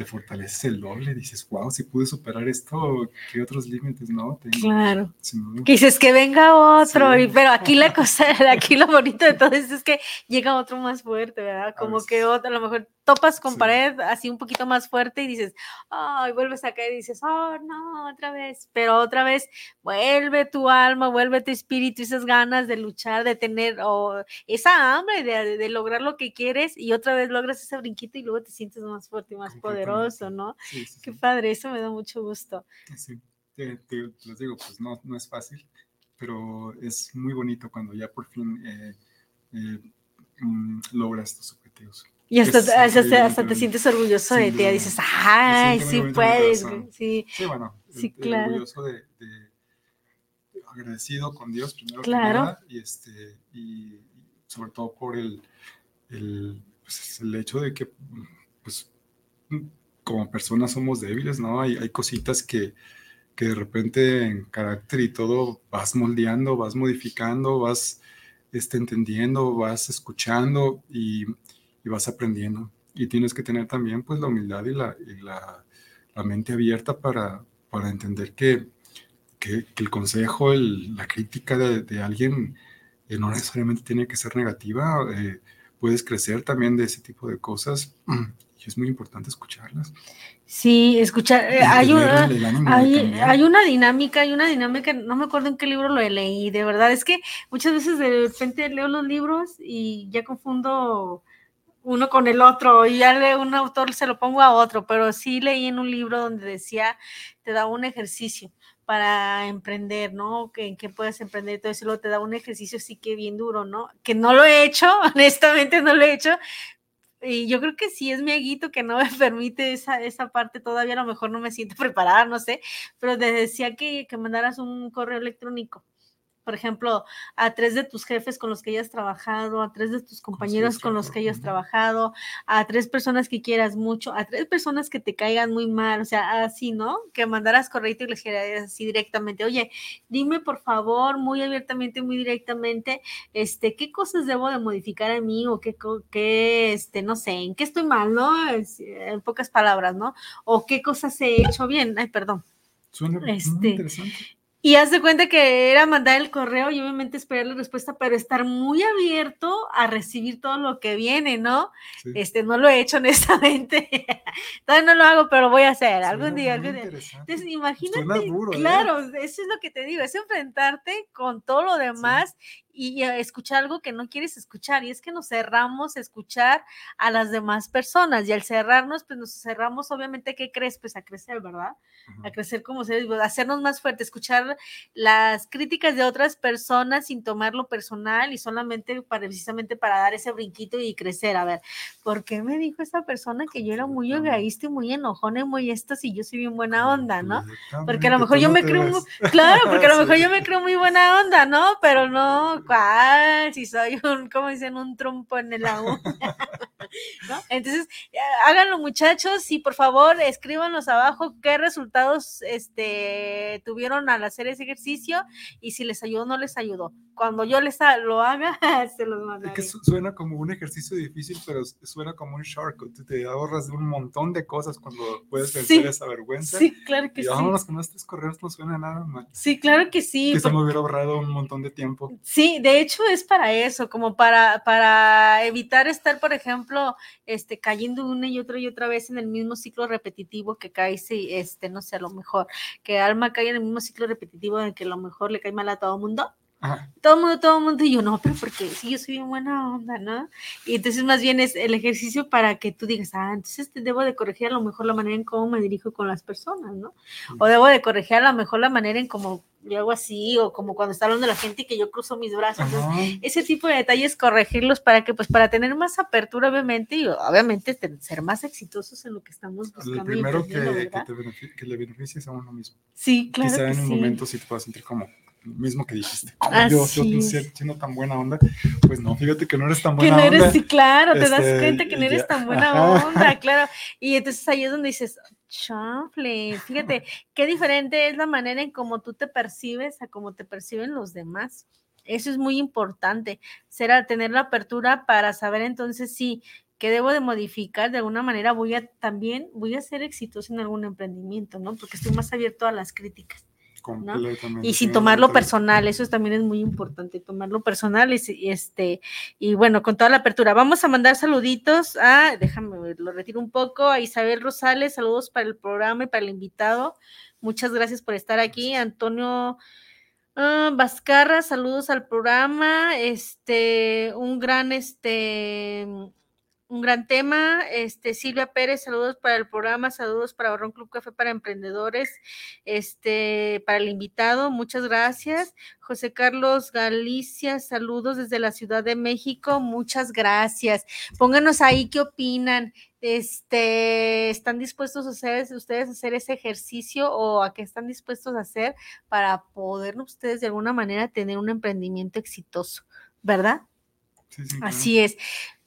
te fortaleces el doble, dices, wow, si pude superar esto, ¿qué otros límites no? Tengo? Claro. Que dices que venga otro, y, pero aquí la [LAUGHS] cosa, aquí lo bonito de todo es, que llega otro más fuerte, ¿verdad? Como que otro, a lo mejor topas con pared así un poquito más fuerte y dices, ay, vuelves a caer y dices, oh, no, otra vez, pero otra vez vuelve tu alma, vuelve tu espíritu, esas ganas de luchar, de tener, o esa hambre de, de, lograr lo que quieres y otra vez logras ese brinquito y luego te sientes más fuerte y más poderoso, ¿no? Qué padre, eso me da mucho gusto. Sí, te, les digo, pues no, no es fácil, pero es muy bonito cuando ya por fin eh, eh, mm, logras tus objetivos. Y hasta, hasta, te sientes orgulloso de ti, dices, ¡ay, sí puedes! Sí. sí, bueno, sí, claro. orgulloso de, agradecido con Dios primero claro. que nada, y, este, y sobre todo por el, el, pues, el hecho de que pues, como personas somos débiles, ¿no? Hay, hay cositas que, que de repente en carácter y todo vas moldeando, vas modificando, vas este, entendiendo, vas escuchando y y vas aprendiendo. Y tienes que tener también pues la humildad y la, y la, la mente abierta para, para entender que, que, el consejo, el, la crítica de, de alguien eh, no necesariamente tiene que ser negativa. Eh, puedes crecer también de ese tipo de cosas y es muy importante escucharlas. Sí, escuchar, eh, hay, una, hay, hay, una dinámica, hay una dinámica, no me acuerdo en qué libro lo leí, de verdad, es que muchas veces de repente leo los libros y ya confundo uno con el otro y ya de un autor se lo pongo a otro, pero sí leí en un libro donde decía, te da un ejercicio para emprender, ¿no? Que, en qué puedes emprender, todo eso te da un ejercicio sí que bien duro, ¿no? Que no lo he hecho, [LAUGHS] honestamente no lo he hecho, y yo creo que sí es mi aguito que no me [LAUGHS] permite esa, esa parte, todavía a lo mejor no me siento [LAUGHS] preparada, no sé, pero te decía que, que mandaras un correo electrónico por ejemplo, a tres de tus jefes con los que hayas trabajado, a tres de tus compañeros con los que hayas trabajado, a tres personas que quieras mucho, a tres personas que te caigan muy mal, o sea, así, ¿no? Que mandaras correo y les dijeras así directamente, oye, dime por favor, muy abiertamente, muy directamente, este, qué cosas debo de modificar a mí o qué, qué este, no sé, en qué estoy mal, ¿no? En pocas palabras, ¿no? O qué cosas he hecho bien, ay, perdón. Suena este, muy interesante. Y haz de cuenta que era mandar el correo y obviamente esperar la respuesta, pero estar muy abierto a recibir todo lo que viene, ¿no? Este, no lo he hecho [LAUGHS] honestamente. Todavía no lo hago, pero voy a hacer algún día, algún día. Entonces, imagínate, ¿eh? claro, eso es lo que te digo, es enfrentarte con todo lo demás y escuchar algo que no quieres escuchar. Y es que nos cerramos a escuchar a las demás personas. Y al cerrarnos, pues nos cerramos, obviamente, ¿qué crees? Pues a crecer, ¿verdad? A crecer como seres, a hacernos más fuerte, escuchar las críticas de otras personas sin tomarlo personal y solamente para, precisamente para dar ese brinquito y crecer. A ver, ¿por qué me dijo esa persona que yo era muy egoísta y muy enojona y muy esto si yo soy bien buena onda, ¿no? Porque a lo mejor yo me creo, claro, porque a lo [LAUGHS] mejor yo me creo muy buena onda, ¿no? Pero no, si soy [LAUGHS] un, como dicen, un trompo en el agua. [LAUGHS] Entonces, eh, háganlo muchachos y por favor escríbanos abajo qué resultados este, tuvieron al hacer ese ejercicio y si les ayudó o no les ayudó. Cuando yo les lo haga, [LAUGHS] se los mandaré. Es que suena como un ejercicio difícil, pero suena como un shortcut. Te ahorras de un montón de cosas cuando puedes vencer esa vergüenza. Sí, claro que y sí. vámonos con estos correos, no suena nada mal. Sí, claro que sí. Que se me hubiera ahorrado un montón de tiempo. Sí, de hecho es para eso, como para, para evitar estar, por ejemplo, este, cayendo una y otra y otra vez en el mismo ciclo repetitivo que cae, si, este, no sé, a lo mejor, que Alma cae en el mismo ciclo repetitivo en que a lo mejor le cae mal a todo el mundo. Todo el mundo, todo el mundo, y yo no, pero porque sí, yo soy bien buena onda, ¿no? Y entonces más bien es el ejercicio para que tú digas, ah, entonces debo de corregir a lo mejor la manera en cómo me dirijo con las personas, ¿no? O debo de corregir a lo mejor la manera en cómo yo hago así, o como cuando está hablando la gente y que yo cruzo mis brazos. ese tipo de detalles, corregirlos para que, pues, para tener más apertura, obviamente, y obviamente ser más exitosos en lo que estamos buscando. El primero que, que, le beneficies a uno mismo. Sí, claro. Quizá en un momento sí te puedas sentir como mismo que dijiste. yo, yo siendo tan buena onda, pues no, fíjate que no eres tan buena que no eres, onda. Sí, claro, te das este, cuenta que no eres tan buena onda, claro. Y entonces ahí es donde dices, chanfle, fíjate, qué diferente es la manera en cómo tú te percibes a cómo te perciben los demás. Eso es muy importante, ser, tener la apertura para saber entonces si que debo de modificar de alguna manera voy a también voy a ser exitoso en algún emprendimiento, ¿no? Porque estoy más abierto a las críticas. Y sin tomarlo personal, eso también es muy importante, tomarlo personal y, este, y bueno, con toda la apertura. Vamos a mandar saluditos a, déjame, lo retiro un poco, a Isabel Rosales, saludos para el programa y para el invitado. Muchas gracias por estar aquí. Antonio uh, Vascarra, saludos al programa. Este, un gran, este, un gran tema. Este, Silvia Pérez, saludos para el programa, saludos para Barrón Club Café para Emprendedores, este, para el invitado, muchas gracias. José Carlos Galicia, saludos desde la Ciudad de México, muchas gracias. Pónganos ahí qué opinan. Este, ¿están dispuestos a hacer, ustedes a hacer ese ejercicio o a qué están dispuestos a hacer para poder ustedes de alguna manera tener un emprendimiento exitoso, ¿verdad? Así es.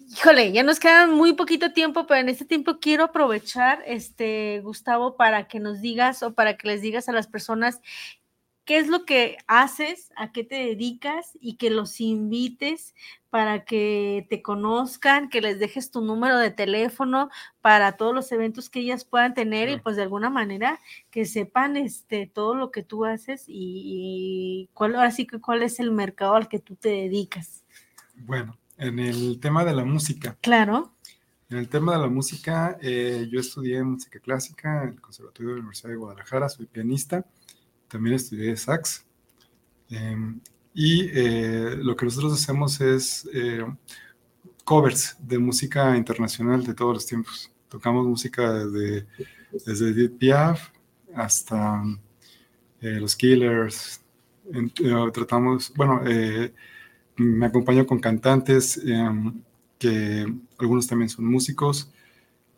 Híjole, ya nos queda muy poquito tiempo, pero en este tiempo quiero aprovechar, este, Gustavo, para que nos digas o para que les digas a las personas qué es lo que haces, a qué te dedicas y que los invites para que te conozcan, que les dejes tu número de teléfono para todos los eventos que ellas puedan tener y pues de alguna manera que sepan este todo lo que tú haces y, cuál así que cuál es el mercado al que tú te dedicas. Bueno, en el tema de la música. Claro. En el tema de la música, eh, yo estudié música clásica en el Conservatorio de la Universidad de Guadalajara, soy pianista, también estudié sax. Em, y eh, lo que nosotros hacemos es eh, covers de música internacional de todos los tiempos. Tocamos música desde, desde Edith Piaf hasta los Killers. tratamos, bueno, me acompaño con cantantes em, que algunos también son músicos,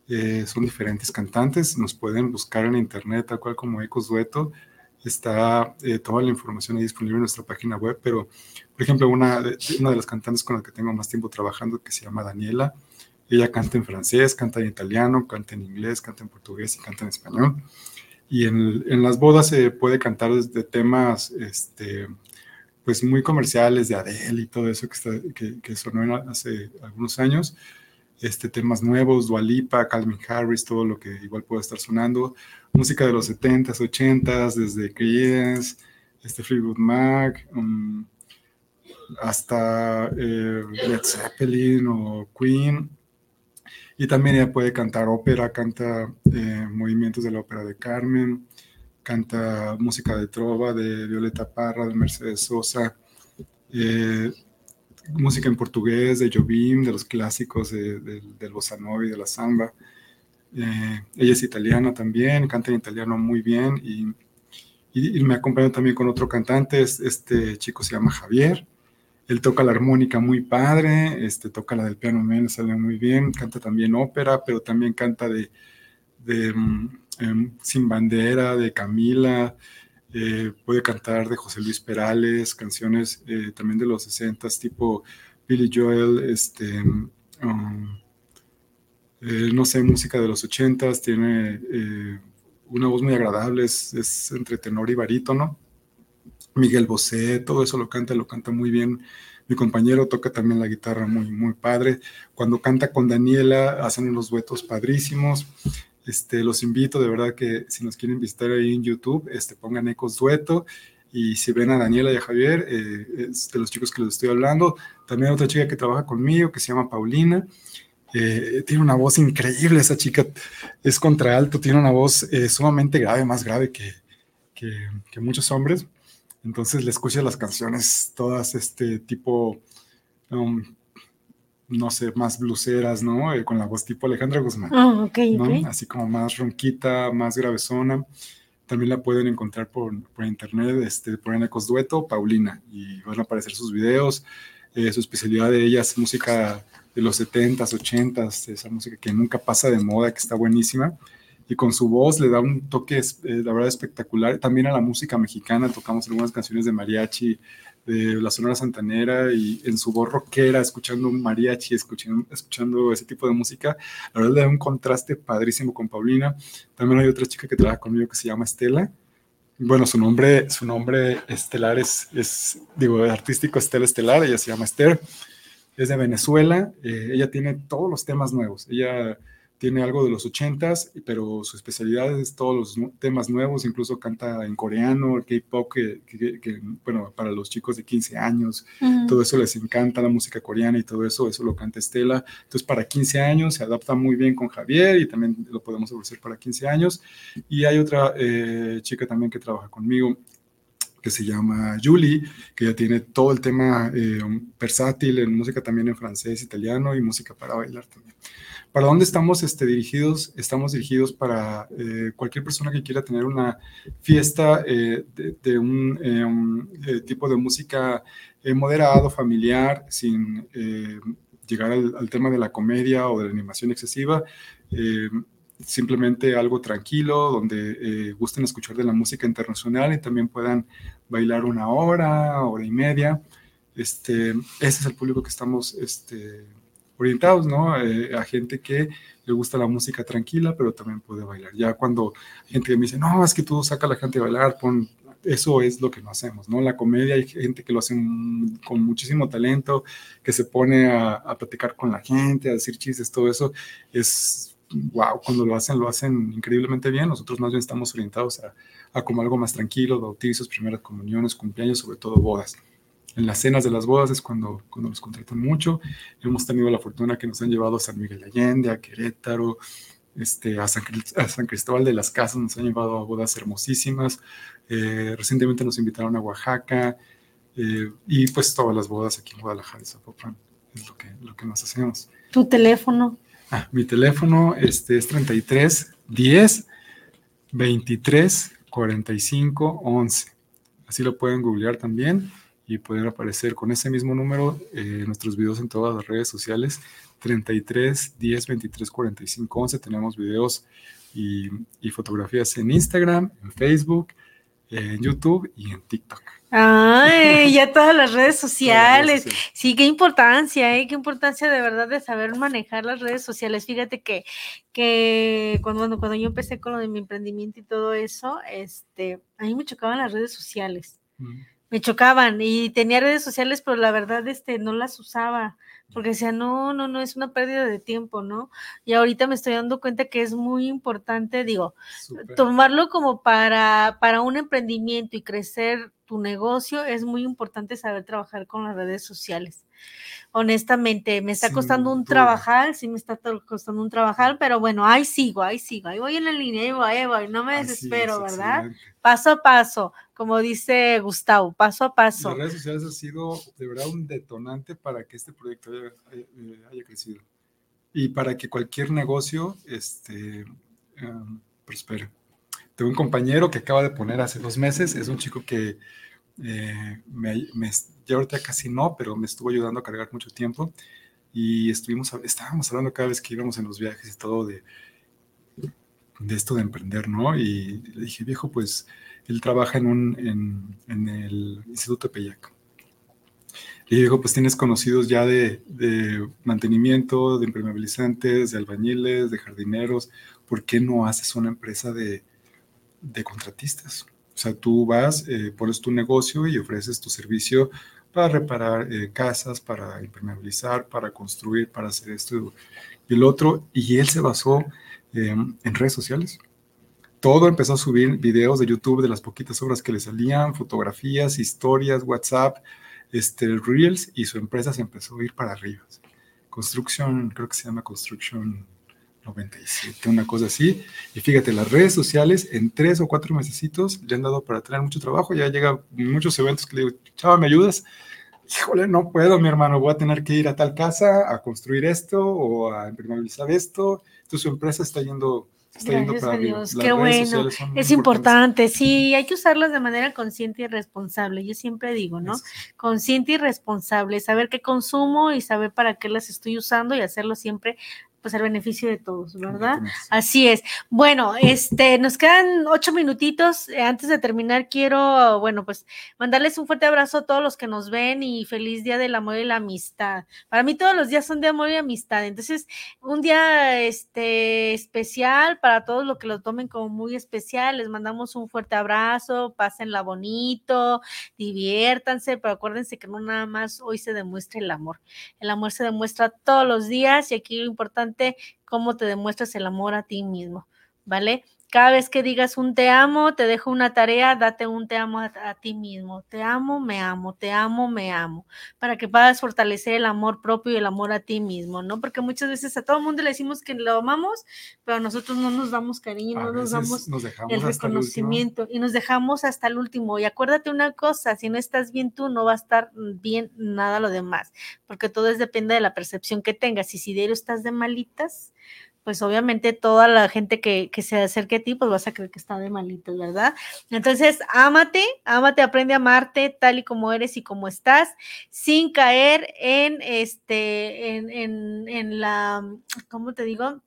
eh, son diferentes cantantes, nos pueden buscar en internet, tal cual como Ecos Dueto, está eh, toda la información disponible en nuestra página web, pero por ejemplo, una de, una de las cantantes con las que tengo más tiempo trabajando, que se llama Daniela, ella canta en francés, canta en italiano, canta en inglés, canta en portugués y canta en español. Y en, en las bodas se puede cantar desde temas este, pues muy comerciales de Adele y todo eso que, está, que, que sonó hace algunos años. Este, temas nuevos, Dualipa, Calvin Harris, todo lo que igual puede estar sonando. Música de los 70s, 80s, desde Creedence, este Fleetwood Mac, um, hasta eh, Led Zeppelin o Queen. Y también ella puede cantar ópera, canta eh, movimientos de la ópera de Carmen, canta música de trova de Violeta Parra, de Mercedes Sosa, eh, música en portugués de Jobim, de los clásicos de, del bossa nova y de la samba. Eh, ella es italiana también, canta en italiano muy bien y, me acompaña también con otro cantante, este chico se llama Javier. Él toca la armónica muy padre, este, toca la del piano sale muy bien, canta también ópera, pero también canta de, de Em, Sin Bandera, de Camila, eh, puede cantar de José Luis Perales, canciones eh, también de los 60 tipo Billy Joel, este, um, eh, no sé, música de los 80 tiene una voz muy agradable, es, entre tenor y barítono. Miguel Bosé, todo eso lo canta, lo canta muy bien. Mi compañero toca también la guitarra muy, muy padre. Cuando canta con Daniela, hacen unos duetos padrísimos. Este, los invito de verdad que si nos quieren visitar ahí en YouTube, este, pongan Ecos Dueto. Y si ven a Daniela y a Javier, eh, de los chicos que les estoy hablando. También otra chica que trabaja conmigo, que se llama Paulina. Eh, tiene una voz increíble, esa chica es contraalto, tiene una voz eh, sumamente grave, más grave que, que, muchos hombres. Entonces le escuchas las canciones todas este tipo um, no sé, más bluseras, ¿no? Eh, con la voz tipo Alejandra Guzmán. Oh, Así como más ronquita, más gravezona. También la pueden encontrar por, internet, este, por Ecos Dueto, Paulina, y van a aparecer sus videos. Eh, su especialidad de ella es música de los 70s, 80s, esa música que nunca pasa de moda, que está buenísima. Y con su voz le da un toque, eh, la verdad, espectacular. También a la música mexicana, tocamos algunas canciones de mariachi, de la Sonora Santanera y en su voz rockera, escuchando un mariachi, escuchando, escuchando ese tipo de música, la verdad le da un contraste padrísimo con Paulina. También hay otra chica que trabaja conmigo que se llama Estela. Bueno, su nombre, su nombre estelar es, es digo, artístico Estela Estelar, ella se llama Esther, es de Venezuela, eh, ella tiene todos los temas nuevos, ella tiene algo de los ochentas, pero su especialidad es todos los temas nuevos, incluso canta en coreano, el K-pop, que, bueno, para los chicos de 15 años, todo eso les encanta, la música coreana y todo eso, eso lo canta Estela. Entonces, para 15 años se adapta muy bien con Javier y también lo podemos ofrecer para 15 años. Y hay otra eh, chica también que trabaja conmigo, que se llama Julie, que ya tiene todo el tema eh, versátil en música también en francés, italiano y música para bailar también. ¿Para dónde estamos este, dirigidos? Estamos dirigidos para eh, cualquier persona que quiera tener una fiesta eh, de, un, eh, tipo de música moderado, familiar, sin llegar al, tema de la comedia o de la animación excesiva. simplemente algo tranquilo, donde gusten escuchar de la música internacional y también puedan bailar una hora, hora y media. Este, ese es el público que estamos este, orientados, ¿no? Eh, a gente que le gusta la música tranquila, pero también puede bailar. Ya cuando gente me dice, no, es que tú saca a la gente a bailar, pon, eso es lo que no hacemos, ¿no? La comedia hay gente que lo hace con muchísimo talento, que se pone a, platicar con la gente, a decir chistes, todo eso es, wow, cuando lo hacen, lo hacen increíblemente bien. Nosotros más bien estamos orientados a, a como algo más tranquilo, bautizos, primeras comuniones, cumpleaños, sobre todo bodas. En las cenas de las bodas es cuando, cuando nos contratan mucho. Hemos tenido la fortuna que nos han llevado a San Miguel de Allende, a Querétaro, este, a, San, a San Cristóbal de las Casas, nos han llevado a bodas hermosísimas. Eh, recientemente nos invitaron a Oaxaca eh, y pues todas las bodas aquí en Guadalajara y Zapopan es lo que, lo que más hacemos. ¿Tu teléfono? Ah, mi teléfono este, es 33 10 23 45 11. Así lo pueden googlear también y pueden aparecer con ese mismo número eh, nuestros videos en todas las redes sociales. 33 10 23 45 11. Tenemos videos y, y fotografías en Instagram, en Facebook, en YouTube y en TikTok. Ay, ya todas las redes [LAUGHS] sociales. Sí, qué importancia, ¿eh? qué importancia de verdad de saber manejar las redes sociales. Fíjate que, que cuando, cuando yo empecé con lo de mi emprendimiento y todo eso, este, a mí me chocaban las redes sociales. Mm. Me chocaban y tenía redes sociales, pero la verdad este, no las usaba porque decía, no, no, no, es una pérdida de tiempo, ¿no? Y ahorita me estoy dando cuenta que es muy importante, digo, tomarlo como para, para un emprendimiento y crecer tu negocio, es muy importante saber trabajar con las redes sociales. Honestamente, me está costando un trabajar, sí me está costando un trabajar, pero bueno, ahí sigo, ahí sigo, ahí voy en la línea, ahí voy, ahí voy, no me desespero, ¿verdad? Paso a paso, como dice Gustavo, paso a paso. Las redes sociales han sido de verdad un detonante para que este proyecto haya, haya, crecido y para que cualquier negocio este, em, prospere. Tengo un compañero que acaba de poner hace dos meses, es un chico que eh, me, ya ahorita casi no, pero me estuvo ayudando a cargar mucho tiempo y estuvimos, estábamos hablando cada vez que íbamos en los viajes y todo de, de esto de emprender, ¿no? Y le dije, viejo, pues él trabaja en, un, en, el Instituto de Peyac. Y dijo, pues tienes conocidos ya de, de, mantenimiento, de impermeabilizantes, de albañiles, de jardineros, ¿por qué no haces una empresa de, de contratistas. O sea, tú vas, eh, pones tu negocio y ofreces tu servicio para reparar eh, casas, para impermeabilizar, para construir, para hacer esto y el otro. Y él se basó em, en redes sociales. Todo empezó a subir videos de YouTube de las poquitas obras que le salían, fotografías, historias, WhatsApp, este, Reels, y su empresa se empezó a ir para arriba. Construction, creo que se llama Construction 97, una cosa así. Y fíjate, las redes sociales en tres o cuatro mesecitos le han dado para tener mucho trabajo. Ya llega muchos eventos que le digo, chava, ¿me ayudas? Híjole, no puedo, mi hermano, voy a tener que ir a tal casa a construir esto o a impermeabilizar esto. Entonces su empresa está yendo Gracias a Dios, qué bueno. Es importante, sí, hay que usarlas de manera consciente y responsable. Yo siempre digo, ¿no? Consciente y responsable, saber qué consumo y saber para qué las estoy usando y hacerlo siempre pues al beneficio de todos, ¿verdad? Así es. Bueno, este, nos quedan ocho minutitos. Eh, antes de terminar, quiero, bueno, pues mandarles un fuerte abrazo a todos los que nos ven y feliz día del amor y la amistad. Para mí todos los días son de amor y amistad. Entonces, un día este especial para todos los que lo tomen como muy especial. Les mandamos un fuerte abrazo, pásenla bonito, diviértanse, pero acuérdense que no nada más hoy se demuestra el amor. El amor se demuestra todos los días y aquí lo importante cómo te demuestras el amor a ti mismo, ¿vale? Cada vez que digas un te amo, te dejo una tarea, date un te amo a, ti mismo. Te amo, me amo, te amo, me amo. Para que puedas fortalecer el amor propio y el amor a ti mismo, ¿no? Porque muchas veces a todo el mundo le decimos que lo amamos, pero nosotros no nos damos cariño, no nos damos el reconocimiento y nos dejamos hasta el último. Y acuérdate una cosa, si no estás bien tú, no va a estar bien nada lo demás, porque todo es depende de la percepción que tengas. Y si de estás de malitas, pues obviamente toda la gente que, se acerque a ti, pues vas a creer que está de malito, ¿verdad? Entonces, ámate, ámate, aprende a amarte tal y como eres y como estás, sin caer en este, en, en, en la, ¿cómo te digo?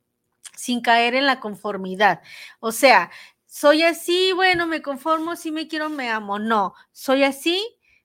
Sin caer en la conformidad. O sea, soy así, bueno, me conformo, si me quiero, me amo. No, soy así,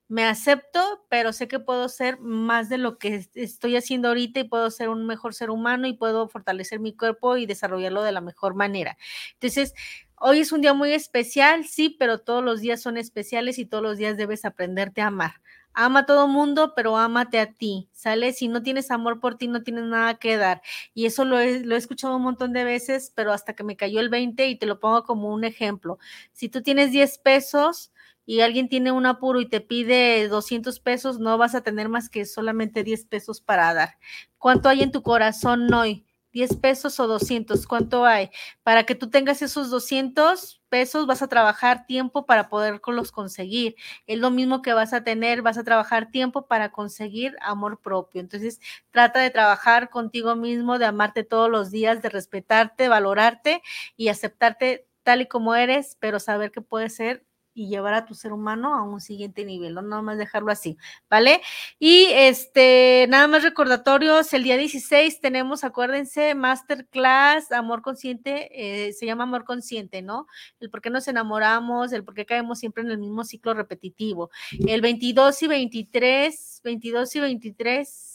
me acepto, pero sé que puedo ser más de lo que estoy haciendo ahorita y puedo ser un mejor ser humano y puedo fortalecer mi cuerpo y desarrollarlo de la mejor manera. Entonces, hoy es un día muy especial, sí, pero todos los días son especiales y todos los días debes aprenderte a amar. Ama a todo mundo, pero ámate a ti, ¿sale? Si no tienes amor por ti, no tienes nada que dar. Y eso lo he, lo he escuchado un montón de veces, pero hasta que me cayó el 20 y te lo pongo como un ejemplo. Si tú tienes 10 pesos, y alguien tiene un apuro y te pide 200 pesos, no vas a tener más que solamente 10 pesos para dar. ¿Cuánto hay en tu corazón hoy? 10 pesos o 200, ¿cuánto hay? Para que tú tengas esos 200 pesos, vas a trabajar tiempo para poderlos conseguir. Es lo mismo que vas a tener, vas a trabajar tiempo para conseguir amor propio. Entonces, trata de trabajar contigo mismo, de amarte todos los días, de respetarte, valorarte y aceptarte tal y como eres, pero saber que puedes ser y llevar a tu ser humano a un siguiente nivel, no nada más dejarlo así, ¿vale? Y este, nada más recordatorios, el día 16 tenemos, acuérdense, masterclass, amor consciente, eh, se llama amor consciente, ¿no? El por qué nos enamoramos, el por qué caemos siempre en el mismo ciclo repetitivo. El 22 y 23, 22 y 23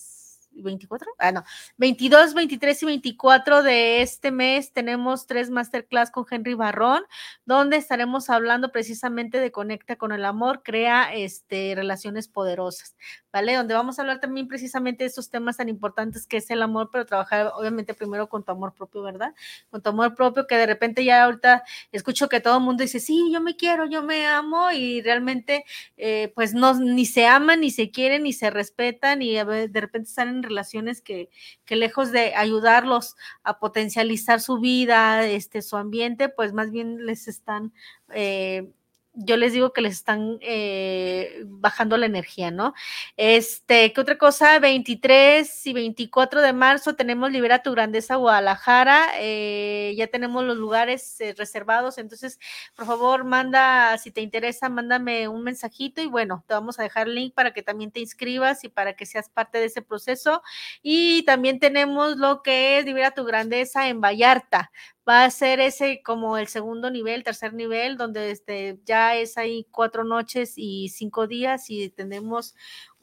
24, ah, no, 22, 23 y 24 de este mes tenemos tres masterclass con Henry Barrón, donde estaremos hablando precisamente de conecta con el amor, crea este, relaciones poderosas, ¿vale? Donde vamos a hablar también precisamente de estos temas tan importantes que es el amor, pero trabajar obviamente primero con tu amor propio, ¿verdad? Con tu amor propio, que de repente ya ahorita escucho que todo el mundo dice, sí, yo me quiero, yo me amo, y realmente eh, pues no, ni se aman, ni se quieren, ni se respetan, y de repente salen relaciones que, que lejos de ayudarlos a potencializar su vida, este, su ambiente, pues más bien les están eh, yo les digo que les están eh, bajando la energía, ¿no? Este, ¿qué otra cosa? 23 y 24 de marzo tenemos Libera tu Grandeza Guadalajara, eh, ya tenemos los lugares eh, reservados, entonces, por favor, manda, si te interesa, mándame un mensajito y bueno, te vamos a dejar el link para que también te inscribas y para que seas parte de ese proceso. Y también tenemos lo que es Libera tu Grandeza en Vallarta va a ser ese como el segundo nivel, tercer nivel, donde este, ya es ahí cuatro noches y cinco días y tenemos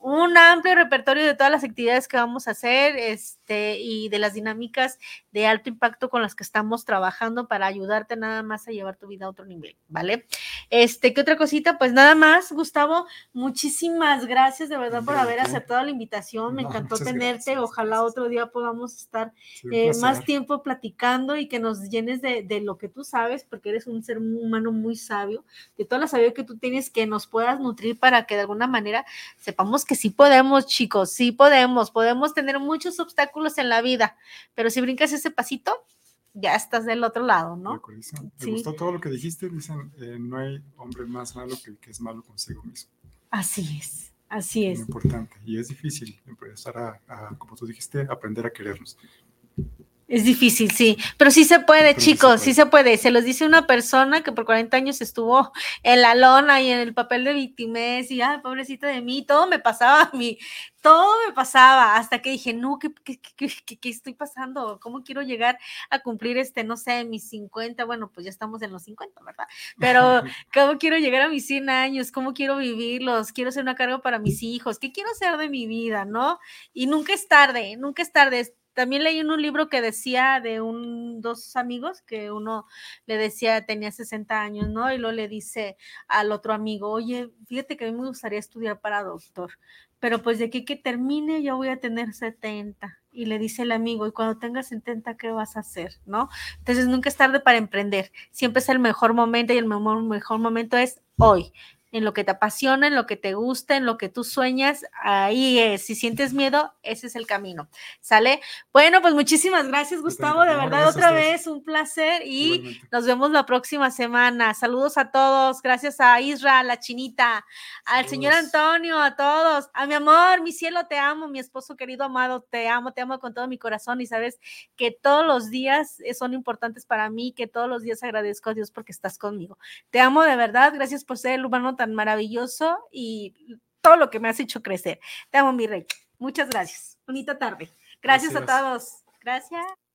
un amplio repertorio de todas las actividades que vamos a hacer este, y de las dinámicas de alto impacto con las que estamos trabajando para ayudarte nada más a llevar tu vida a otro nivel, ¿vale? Este, ¿qué otra cosita? Pues nada más, Gustavo, muchísimas gracias de verdad por haber aceptado la invitación, me encantó tenerte, ojalá otro día podamos estar eh, más tiempo platicando y que nos llenes de, de, lo que tú sabes, porque eres un ser humano muy sabio, de toda la sabiduría que tú tienes, que nos puedas nutrir para que de alguna manera sepamos que sí podemos, chicos, sí podemos, podemos tener muchos obstáculos en la vida, pero si brincas ese pasito, ya estás del otro lado, ¿no? Me gustó todo lo que dijiste, dicen, eh, no hay hombre más malo que el que es malo consigo mismo. Así es, así es. Muy importante, y es difícil empezar a, a, como tú dijiste, aprender a querernos. Es difícil, sí, pero sí se puede, pero chicos, sí se, sí se, puede. se los dice una persona que por 40 años estuvo en la lona y en el papel de víctimas y, ay, pobrecita de mí, todo me pasaba a mí, todo me pasaba, hasta que dije, no, ¿qué, qué, qué, qué estoy pasando? ¿Cómo quiero llegar a cumplir este, no sé, mis 50? Bueno, pues ya estamos en los 50, ¿verdad? Pero, [LAUGHS] ¿cómo quiero llegar a mis 100 años? ¿Cómo quiero vivirlos? Quiero ser una carga para mis hijos, ¿qué quiero hacer de mi vida, no? Y nunca es tarde, nunca es tarde también leí en un libro que decía de un, dos amigos, que uno le decía, tenía 60 años, ¿no? Y luego le dice al otro amigo, oye, fíjate que a mí me gustaría estudiar para doctor, pero pues de aquí que termine yo voy a tener 70. Y le dice el amigo, y cuando tengas 70, ¿qué vas a hacer? ¿No? Entonces nunca es tarde para emprender. Siempre es el mejor momento y el mejor, mejor momento es hoy en lo que te apasiona, en lo que te gusta, en lo que tú sueñas, ahí es. Si sientes miedo, ese es el camino. ¿Sale? Bueno, pues muchísimas gracias, Gustavo. De verdad, otra vez un placer y nos vemos la próxima semana. Saludos a todos. Gracias a Isra, a la chinita, al señor Antonio, a todos. A mi amor, mi cielo, te amo. Mi esposo querido, amado, te amo, te amo con todo mi corazón y sabes que todos los días son importantes para mí, que todos los días agradezco a Dios porque estás conmigo. Te amo de verdad. Gracias por ser el humano tan maravilloso y todo lo que me has hecho crecer. Te amo, mi rey. Muchas gracias. Bonita tarde. Gracias, gracias. a todos. Gracias.